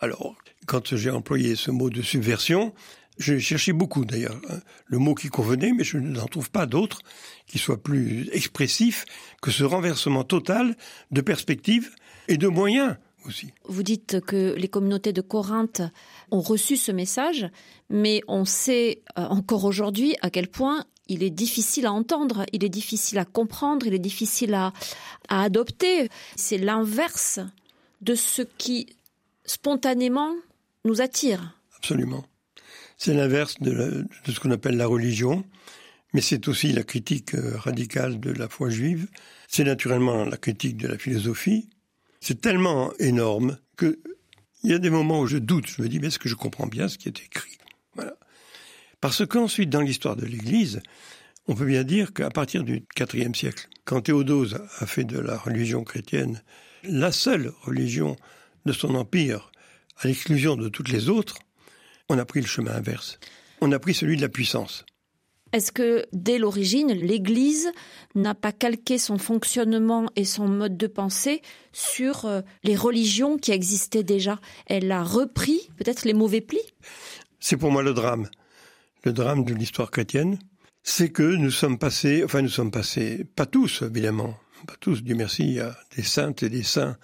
Alors, quand j'ai employé ce mot de subversion, j'ai cherché beaucoup d'ailleurs hein, le mot qui convenait, mais je n'en trouve pas d'autre qui soit plus expressif que ce renversement total de perspective et de moyens aussi. Vous dites que les communautés de Corinthe ont reçu ce message, mais on sait euh, encore aujourd'hui à quel point il est difficile à entendre, il est difficile à comprendre, il est difficile à, adopter. C'est l'inverse de ce qui spontanément nous attire. Absolument. C'est l'inverse de, ce qu'on appelle la religion, mais c'est aussi la critique euh, radicale de la foi juive. C'est naturellement la critique de la philosophie. C'est tellement énorme que il y a des moments où je doute. Je me dis, mais est-ce que je comprends bien ce qui est écrit? Voilà. Parce qu'ensuite, dans l'histoire de l'Église, on peut bien dire qu'à partir du IVe siècle, quand Théodose a fait de la religion chrétienne la seule religion de son empire, à l'exclusion de toutes les autres, on a pris le chemin inverse. On a pris celui de la puissance. Est-ce que dès l'origine, l'Église n'a pas calqué son fonctionnement et son mode de pensée sur euh, les religions qui existaient déjà? Elle a repris peut-être les mauvais plis? C'est pour moi le drame. Le drame de l'histoire chrétienne, c'est que nous sommes passés, enfin nous sommes passés, pas tous évidemment, pas tous, Dieu merci, il y a des saintes et des saints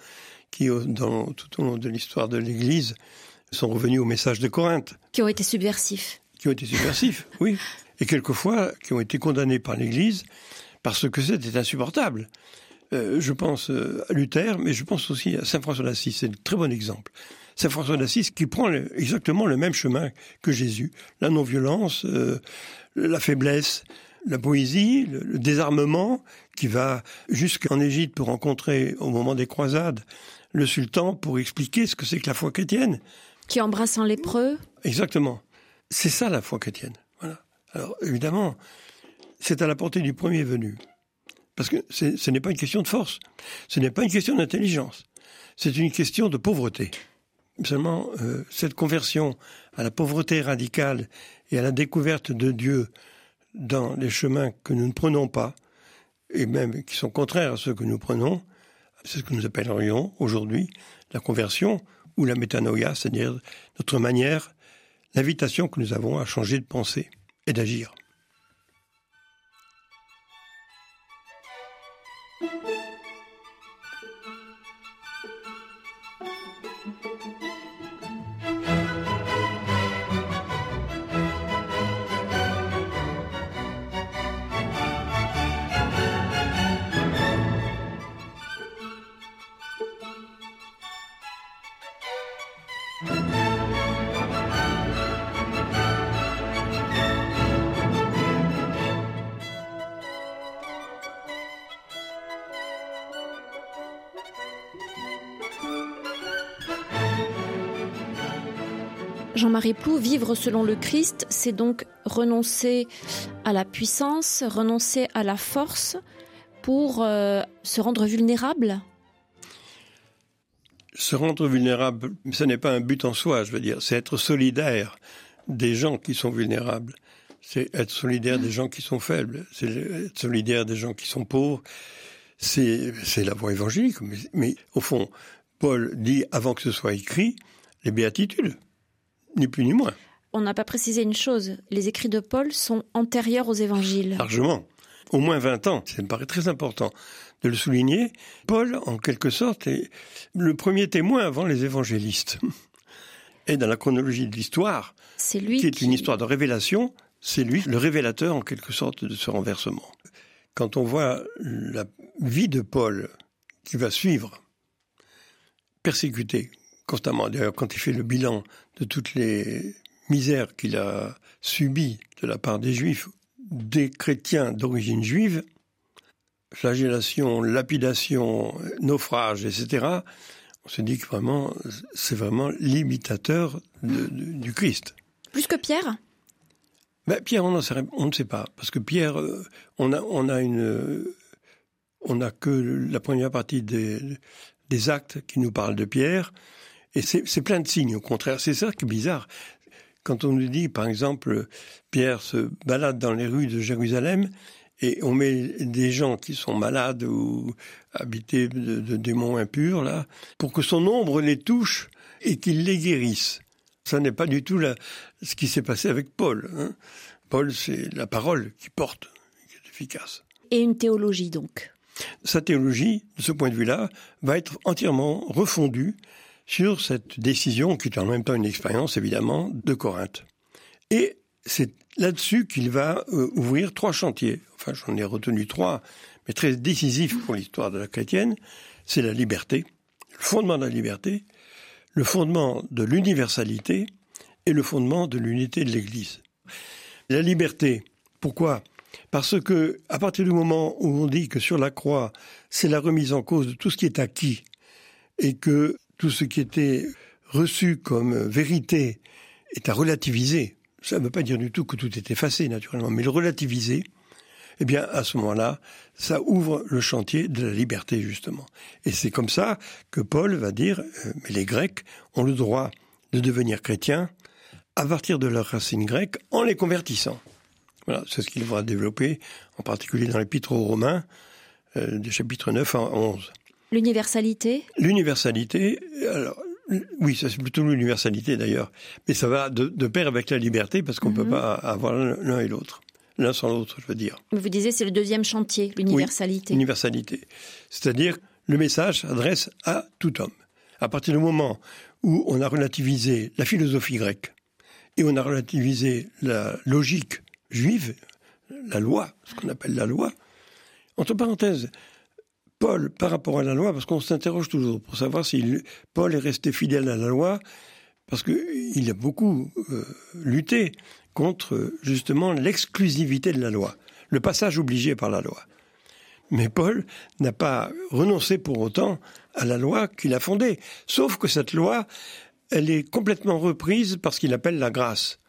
qui, dans, tout au long de l'histoire de l'Église, sont revenus au message de Corinthe. Qui ont été subversifs. Qui ont été subversifs, oui et quelquefois qui ont été condamnés par l'Église parce que c'était insupportable. Euh, je pense euh, à Luther, mais je pense aussi à Saint François d'Assise. C'est un très bon exemple. Saint François d'Assise qui prend exactement le même chemin que Jésus. La non-violence, euh, la faiblesse, la poésie, le, désarmement, qui va jusqu'en Égypte pour rencontrer au moment des croisades le sultan pour expliquer ce que c'est que la foi chrétienne. Qui embrasse un lépreux Exactement. C'est ça la foi chrétienne. Alors évidemment, c'est à la portée du premier venu. Parce que ce n'est pas une question de force, ce n'est pas une question d'intelligence, c'est une question de pauvreté. Seulement, euh, cette conversion à la pauvreté radicale et à la découverte de Dieu dans les chemins que nous ne prenons pas, et même qui sont contraires à ceux que nous prenons, c'est ce que nous appellerions aujourd'hui la conversion ou la métanoïa, c'est-à-dire notre manière, l'invitation que nous avons à changer de pensée et d'agir. Jean-Marie Plou, vivre selon le Christ, c'est donc renoncer à la puissance, renoncer à la force pour euh, se rendre vulnérable Se rendre vulnérable, ce n'est pas un but en soi, je veux dire, c'est être solidaire des gens qui sont vulnérables. C'est être solidaire des gens qui sont faibles, c'est être solidaire des gens qui sont pauvres. C'est la voie évangélique. Mais, mais au fond, Paul dit, avant que ce soit écrit, les béatitudes ni plus ni moins. On n'a pas précisé une chose, les écrits de Paul sont antérieurs aux évangiles. Largement. Au moins 20 ans, ça me paraît très important de le souligner. Paul, en quelque sorte, est le premier témoin avant les évangélistes. Et dans la chronologie de l'histoire, c'est lui qui est une histoire de révélation, c'est lui le révélateur en quelque sorte de ce renversement. Quand on voit la vie de Paul qui va suivre, persécuté constamment, d'ailleurs quand il fait le bilan de toutes les misères qu'il a subies de la part des juifs, des chrétiens d'origine juive, flagellation, lapidation, naufrage, etc., on se dit que vraiment, c'est vraiment l'imitateur du Christ. Plus que Pierre? Ben, Pierre, on, on, ne sait pas, parce que Pierre, euh, on a, on a une, on n'a que la première partie des, des actes qui nous parlent de Pierre, et c'est plein de signes. Au contraire, c'est ça qui est bizarre. Quand on nous dit, par exemple, Pierre se balade dans les rues de Jérusalem, et on met des gens qui sont malades ou habités de, démons impurs, là, pour que son ombre les touche et qu'il les guérisse. Ça n'est pas du tout ce qui s'est passé avec Paul. Hein. Paul, c'est la parole qui porte, qui est efficace. Et une théologie, donc? Sa théologie, de ce point de vue-là, va être entièrement refondue sur cette décision, qui est en même temps une expérience, évidemment, de Corinthe. Et c'est là-dessus qu'il va euh, ouvrir trois chantiers. Enfin, j'en ai retenu trois, mais très décisifs pour l'histoire de la chrétienne. C'est la liberté, le fondement de la liberté, le fondement de l'universalité et le fondement de l'unité de l'Église. La liberté, pourquoi? Parce que à partir du moment où on dit que sur la croix, c'est la remise en cause de tout ce qui est acquis et que tout ce qui était reçu comme vérité est à relativiser, ça ne veut pas dire du tout que tout est effacé, naturellement, mais le relativiser, eh bien, à ce moment-là, ça ouvre le chantier de la liberté, justement. Et c'est comme ça que Paul va dire, euh, mais les Grecs ont le droit de devenir chrétiens à partir de leurs racines grecques en les convertissant. Voilà, c'est ce qu'il va développer, en particulier dans l'Épître aux Romains, euh, des chapitres 9 à 11. L'universalité? L'universalité, alors, oui, c'est plutôt l'universalité d'ailleurs. Mais ça va de, pair avec la liberté parce qu'on ne peut mhm. pas avoir l'un et l'autre. L'un sans l'autre, je veux dire. Vous disiez c'est le deuxième chantier, l'universalité. Oui, l'universalité. C'est-à-dire le message s'adresse à tout homme. À partir du moment où on a relativisé la philosophie grecque et on a relativisé la logique juive, la loi, ce qu'on appelle la loi, entre parenthèses, Paul par rapport à la loi, parce qu'on s'interroge toujours pour savoir si Paul est resté fidèle à la loi, parce qu'il a beaucoup euh, lutté contre justement l'exclusivité de la loi, le passage obligé par la loi. Mais Paul n'a pas renoncé pour autant à la loi qu'il a fondée, sauf que cette loi, elle est complètement reprise par ce qu'il appelle la grâce.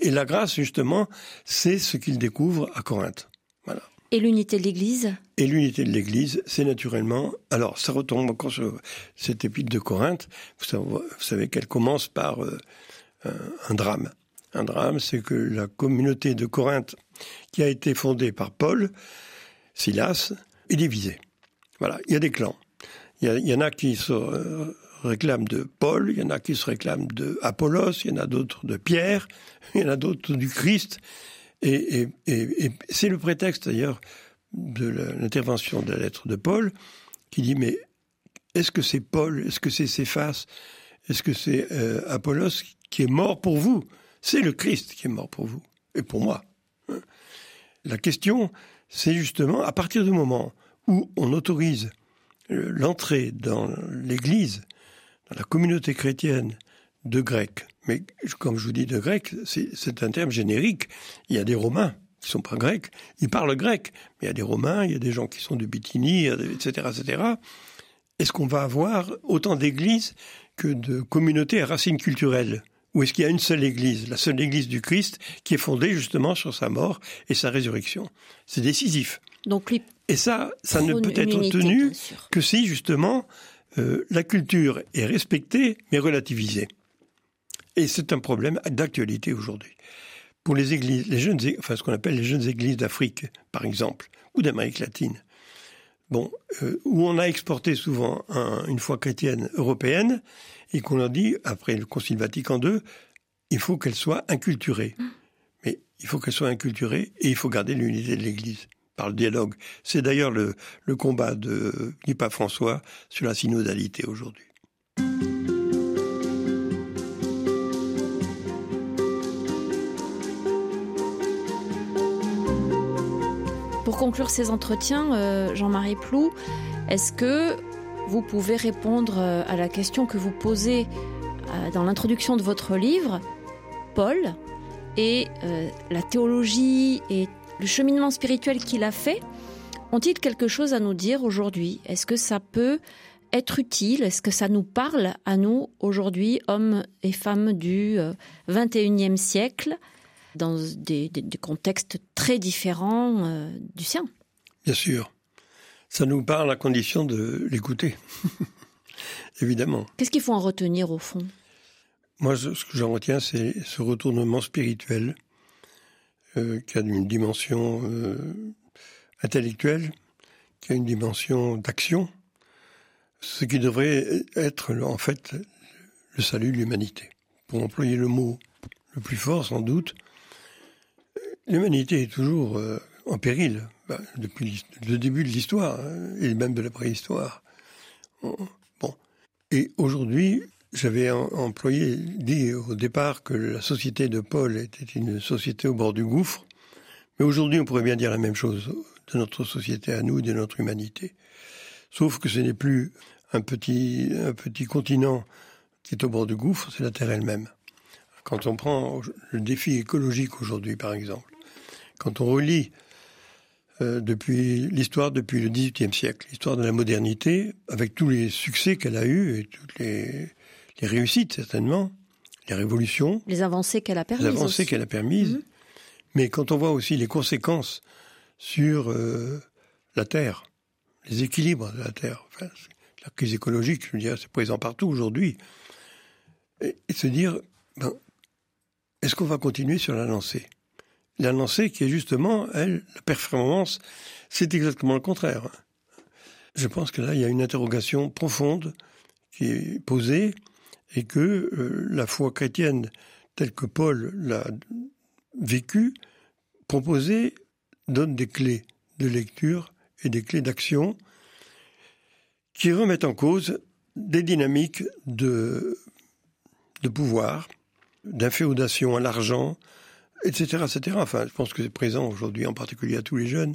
Et la grâce, justement, c'est ce qu'il découvre à Corinthe. Voilà. Et l'unité de l'Église Et l'unité de l'Église, c'est naturellement... Alors, ça retombe encore sur cette épître de Corinthe. Vous savez, qu'elle commence par euh, un drame. Un drame, c'est que la communauté de Corinthe, qui a été fondée par Paul, Silas, est divisée. Voilà, il y a des clans. Il y, en a qui se réclament de Paul, il y en a qui se réclament de Apollos, il y en a d'autres de Pierre, il y en a d'autres du Christ. Et, c'est le prétexte d'ailleurs de l'intervention de la lettre de Paul qui dit mais est-ce que c'est Paul, est-ce que c'est Céphas, est-ce que c'est euh, Apollos qui est mort pour vous? C'est le Christ qui est mort pour vous et pour moi. La question, c'est justement à partir du moment où on autorise euh, l'entrée dans l'Église, dans la communauté chrétienne de Grecs, mais comme je vous dis de grec, c'est un terme générique. Il y a des Romains qui sont pas grecs, ils parlent grec, mais il y a des Romains, il y a des gens qui sont de Bithynie, etc., etc. Est-ce qu'on va avoir autant d'églises que de communautés à racines culturelles? Ou est-ce qu'il y a une seule église, la seule église du Christ, qui est fondée justement sur sa mort et sa résurrection? C'est décisif. Donc et ça, ça ne peut être obtenu que si justement euh, la culture est respectée mais relativisée. Et c'est un problème d'actualité aujourd'hui. Pour les églises, les jeunes, enfin ce qu'on appelle les jeunes églises d'Afrique, par exemple, ou d'Amérique latine, bon, euh, où on a exporté souvent une foi chrétienne européenne et qu'on a dit, après le Concile Vatican II, il faut qu'elle soit inculturée. Mais il faut qu'elle soit inculturée et il faut garder l'unité de l'Église. par le dialogue. C'est d'ailleurs le, le combat de, du pape François sur la synodalité aujourd'hui. Conclure ces entretiens, euh, Jean-Marie Plou, est-ce que vous pouvez répondre euh, à la question que vous posez euh, dans l'introduction de votre livre Paul et la théologie et le cheminement spirituel qu'il a fait ont-ils quelque chose à nous dire aujourd'hui? Est-ce que ça peut être utile? Est-ce que ça nous parle à nous aujourd'hui, hommes et femmes du 21e siècle? Dans des, des, des contextes très différents euh, du sien. Bien sûr. Ça nous parle à condition de l'écouter. Évidemment. Qu'est-ce qu'il faut en retenir au fond? Moi, ce que j'en retiens, c'est ce retournement spirituel euh, qui a une dimension euh, intellectuelle, qui a une dimension d'action, ce qui devrait être en fait le salut de l'humanité. Pour employer le mot le plus fort sans doute, L'humanité est toujours euh, en péril, bah, depuis le début de l'histoire, hein, et même de la préhistoire. Bon. Et aujourd'hui, j'avais employé, dit au départ que la société de Paul était une société au bord du gouffre, mais aujourd'hui on pourrait bien dire la même chose de notre société à nous, de notre humanité. Sauf que ce n'est plus un petit, un petit continent qui est au bord du gouffre, c'est la Terre elle-même. Quand on prend le défi écologique aujourd'hui, par exemple, quand on relit euh, depuis l'histoire depuis le XVIIIe siècle, l'histoire de la modernité, avec tous les succès qu'elle a eus et toutes les, les, réussites certainement, les révolutions, les avancées qu'elle a permises, les avancées qu'elle a permises, mhm. mais quand on voit aussi les conséquences sur euh, la Terre, les équilibres de la Terre, enfin, la crise écologique, je veux dire, c'est présent partout aujourd'hui, et, et, se dire, ben, est-ce qu'on va continuer sur la lancée? Lancé qui est justement, elle, la performance, c'est exactement le contraire. Je pense que là, il y a une interrogation profonde qui est posée et que euh, la foi chrétienne, telle que Paul l'a vécue, proposée, donne des clés de lecture et des clés d'action qui remettent en cause des dynamiques de pouvoir, d'inféodation à l'argent, etc., etc. Enfin, je pense que c'est présent aujourd'hui, en particulier à tous les jeunes,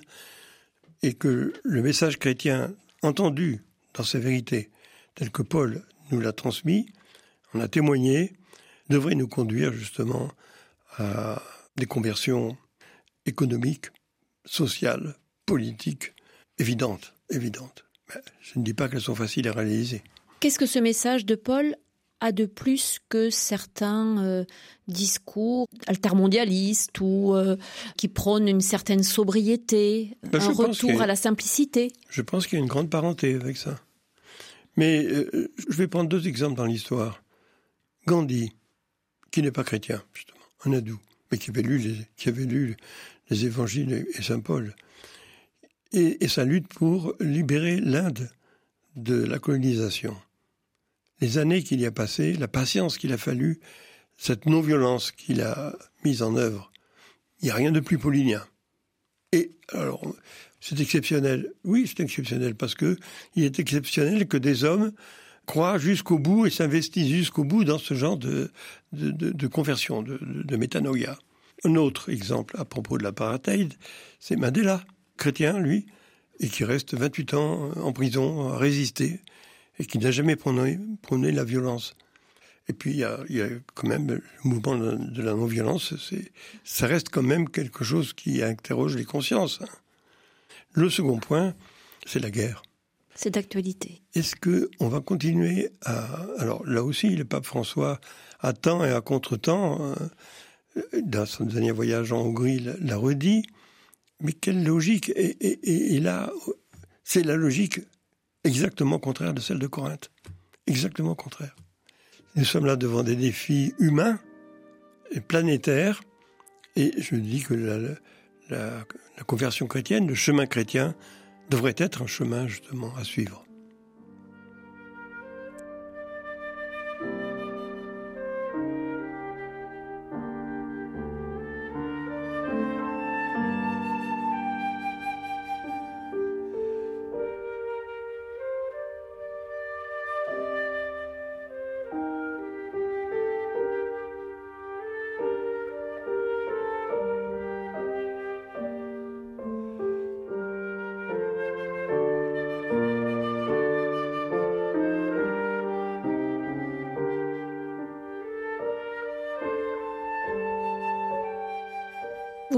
et que le message chrétien entendu dans sa vérité, tel que Paul nous l'a transmis, en a témoigné, devrait nous conduire justement à des conversions économiques, sociales, politiques, évidentes, évidentes. Mais je ne dis pas qu'elles sont faciles à réaliser. Qu'est-ce que ce message de Paul a de plus que certains euh, discours altermondialistes ou euh, qui prônent une certaine sobriété, ben, un retour à la simplicité. Je pense qu'il y a une grande parenté avec ça. Mais euh, je vais prendre deux exemples dans l'histoire. Gandhi, qui n'est pas chrétien, justement, un adou, mais qui avait lu les, qui avait lu les évangiles et Saint Paul, et, et sa lutte pour libérer l'Inde de la colonisation les années qu'il y a passées, la patience qu'il a fallu, cette non-violence qu'il a mise en œuvre. Il n'y a rien de plus paulinien. Et alors, c'est exceptionnel. Oui, c'est exceptionnel parce que il est exceptionnel que des hommes croient jusqu'au bout et s'investissent jusqu'au bout dans ce genre de, de, conversion, de, de, métanoïa. Un autre exemple à propos de l'apartheid, c'est Mandela, chrétien, lui, et qui reste 28 ans en prison à résister et qui n'a jamais prôné, prôné, la violence. Et puis il y a, il y a quand même le mouvement de la non-violence, ça reste quand même quelque chose qui interroge les consciences. Hein. Le second point, c'est la guerre. C'est d'actualité. Est-ce que on va continuer à alors là aussi le pape François à temps et à contre-temps euh, dans son dernier voyage en Hongrie l'a redit mais quelle logique? Et, et, et là c'est la logique exactement contraire de celle de Corinthe. Exactement contraire. Nous sommes là devant des défis humains et planétaires, et je dis que la, la, la conversion chrétienne, le chemin chrétien, devrait être un chemin justement à suivre.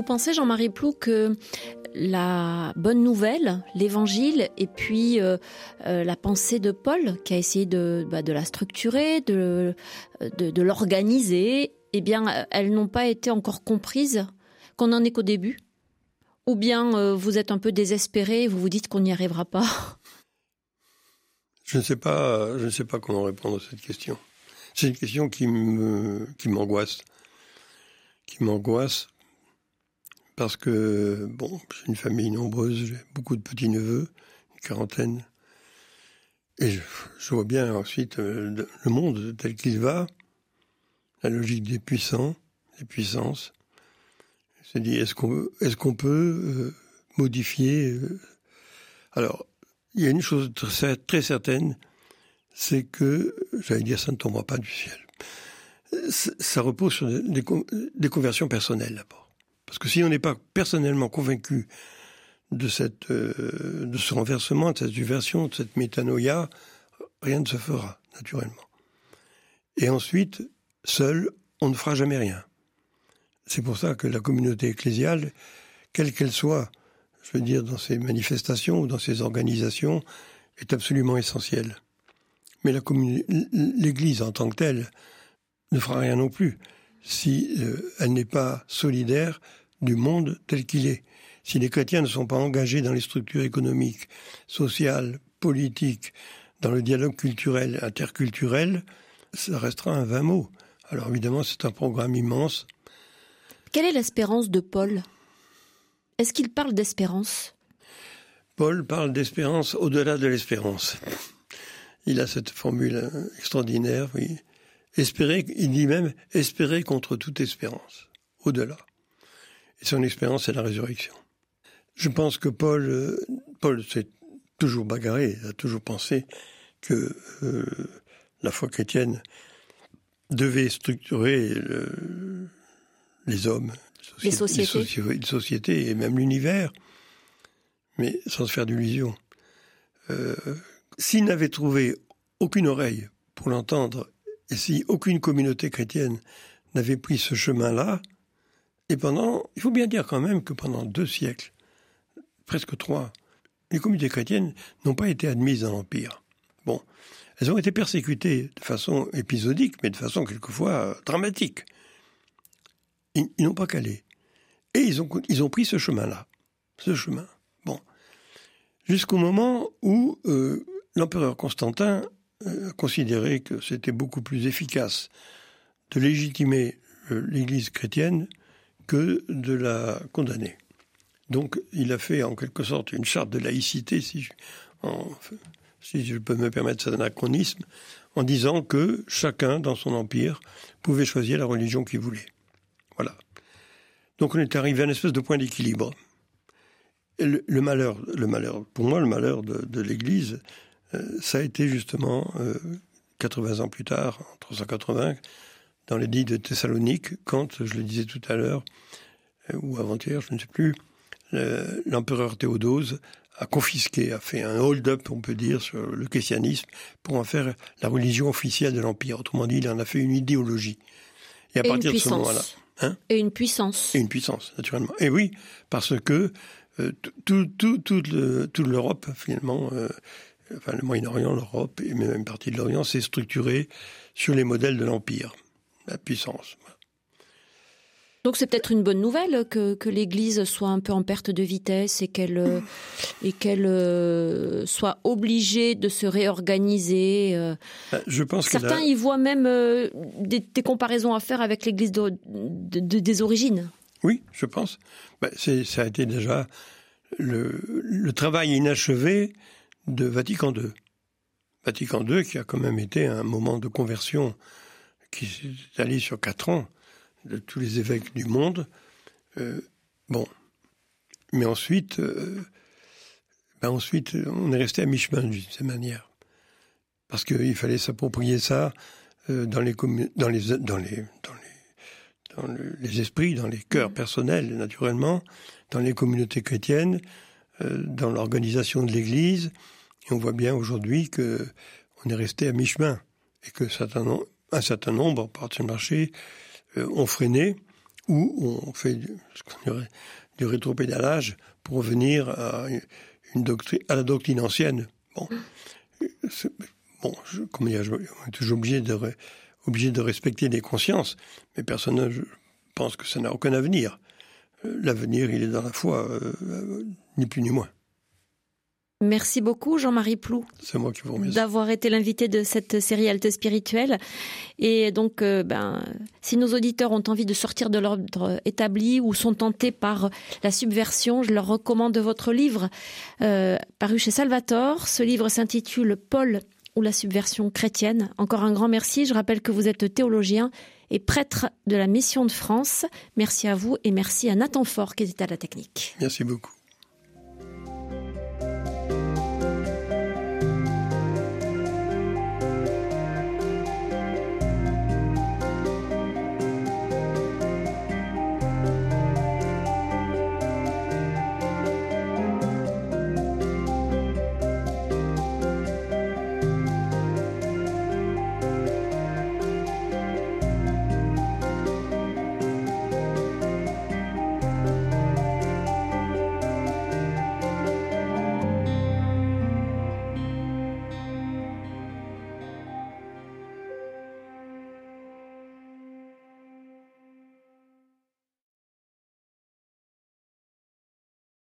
Pensez, Jean-Marie Plou, que la bonne nouvelle, l'évangile, et puis euh, euh, la pensée de Paul, qui a essayé de, bah, la structurer, de, de, l'organiser, eh bien, elles n'ont pas été encore comprises, qu'on n'en est qu'au début. Ou bien euh, vous êtes un peu désespéré et vous vous dites qu'on n'y arrivera pas. Je ne sais pas, je ne sais pas comment répondre à cette question. C'est une question qui m'angoisse, qui m'angoisse parce que, bon, j'ai une famille nombreuse, j'ai beaucoup de petits-neveux, une quarantaine. Et je, vois bien ensuite euh, le monde tel qu'il va, la logique des puissants, des puissances. Je me dit, est-ce qu'on peut euh, modifier euh, Alors, il y a une chose très, certaine, c'est que, j'allais dire, ça ne tombera pas du ciel. Ça repose sur des conversions personnelles d'abord. Parce que si on n'est pas personnellement convaincu euh, de ce renversement, de cette subversion, de cette métanoïa, rien ne se fera, naturellement. Et ensuite, seul, on ne fera jamais rien. C'est pour ça que la communauté ecclésiale, quelle qu'elle soit, je veux dire, dans ses manifestations ou dans ses organisations, est absolument essentielle. Mais l'Église en tant que telle ne fera rien non plus si euh, elle n'est pas solidaire du monde tel qu'il est. Si les chrétiens ne sont pas engagés dans les structures économiques, sociales, politiques, dans le dialogue culturel, interculturel, ça restera un vain mot. Alors évidemment, c'est un programme immense. Quelle est l'espérance de Paul? Est-ce qu'il parle d'espérance? Paul parle d'espérance au-delà de l'espérance. Il a cette formule extraordinaire, oui. Espérer, il dit même espérer contre toute espérance, au-delà. Et son expérience, c'est la résurrection. Je pense que Paul, euh, Paul s'est toujours bagarré, a toujours pensé que euh, la foi chrétienne devait structurer les hommes, les sociétés. les sociétés et même l'univers, mais sans se faire d'illusions. Euh, S'il n'avait trouvé aucune oreille pour l'entendre, et si aucune communauté chrétienne n'avait pris ce chemin-là, et pendant, il faut bien dire quand même que pendant deux siècles, presque trois, les communautés chrétiennes n'ont pas été admises dans l'Empire. Bon, elles ont été persécutées de façon épisodique, mais de façon quelquefois euh, dramatique. Ils, n'ont pas calé. Et ils ont, pris ce chemin-là. Ce chemin. Bon. Jusqu'au moment où euh, l'empereur Constantin a considéré que c'était beaucoup plus efficace de légitimer l'Église chrétienne que de la condamner. Donc il a fait en quelque sorte une charte de laïcité, si je, peux me permettre cet anachronisme, en disant que chacun dans son empire pouvait choisir la religion qu'il voulait. Voilà. Donc on est arrivé à une espèce de point d'équilibre. Le, malheur, le malheur, pour moi, le malheur de, l'Église, euh, ça a été justement 80 euh, ans plus tard, en 380, dans l'édit de Thessalonique, quand, je le disais tout à l'heure, euh, ou avant-hier, je ne sais plus, l'empereur Théodose a confisqué, a fait un hold-up, on peut dire, sur le christianisme pour en faire la religion officielle de l'Empire. Autrement dit, il en a fait une idéologie. Et à partir de ce moment-là. Hein et une puissance. Et une puissance, naturellement. Et oui, parce que euh, tout, tout, toute l'Europe, finalement, euh, enfin le Moyen-Orient, l'Europe, et même une partie de l'Orient, s'est structurée sur les modèles de l'Empire la puissance. Donc c'est peut-être une bonne nouvelle que, que l'Église soit un peu en perte de vitesse et qu'elle euh, et qu'elle euh, soit obligée de se réorganiser. Euh. Bah, je pense certains y voient même des, comparaisons à faire avec l'Église de, des origines. Oui, je pense. Bah, ça a été déjà le, le travail inachevé de Vatican II. Vatican II qui a quand même été un moment de conversion qui s'est allé sur quatre ans de tous les évêques du monde. Euh, bon, mais ensuite, euh, ben ensuite, on est resté à mi-chemin d'une certaine manière, parce qu'il fallait s'approprier ça euh, dans les dans les dans les dans les dans les esprits, dans les cœurs personnels, naturellement, dans les communautés chrétiennes, dans l'organisation de l'Église. Et on voit bien aujourd'hui que on est resté à mi-chemin et que un certain nombre, par de marché, euh, ont freiné, ou on fait du, du rétropédalage pour revenir à, une doctrine, à la doctrine ancienne. Bon, bon je, comment dire, je, on est toujours obligé de, de respecter des consciences, mais personne je pense que ça n'a aucun avenir. Euh, l'avenir, il est dans la foi, euh, ni plus ni moins. Merci beaucoup Jean-Marie Plou. C'est moi qui vous remercie. D'avoir été l'invité de cette série Alte Spirituelle. Et donc, ben, si nos auditeurs ont envie de sortir de l'ordre établi ou sont tentés par la subversion, je leur recommande votre livre paru chez Salvatore. Ce livre s'intitule Paul ou la subversion chrétienne. Encore un grand merci. Je rappelle que vous êtes théologien et prêtre de la Mission de France. Merci à vous et merci à Nathan Fort qui était à la technique. Merci beaucoup.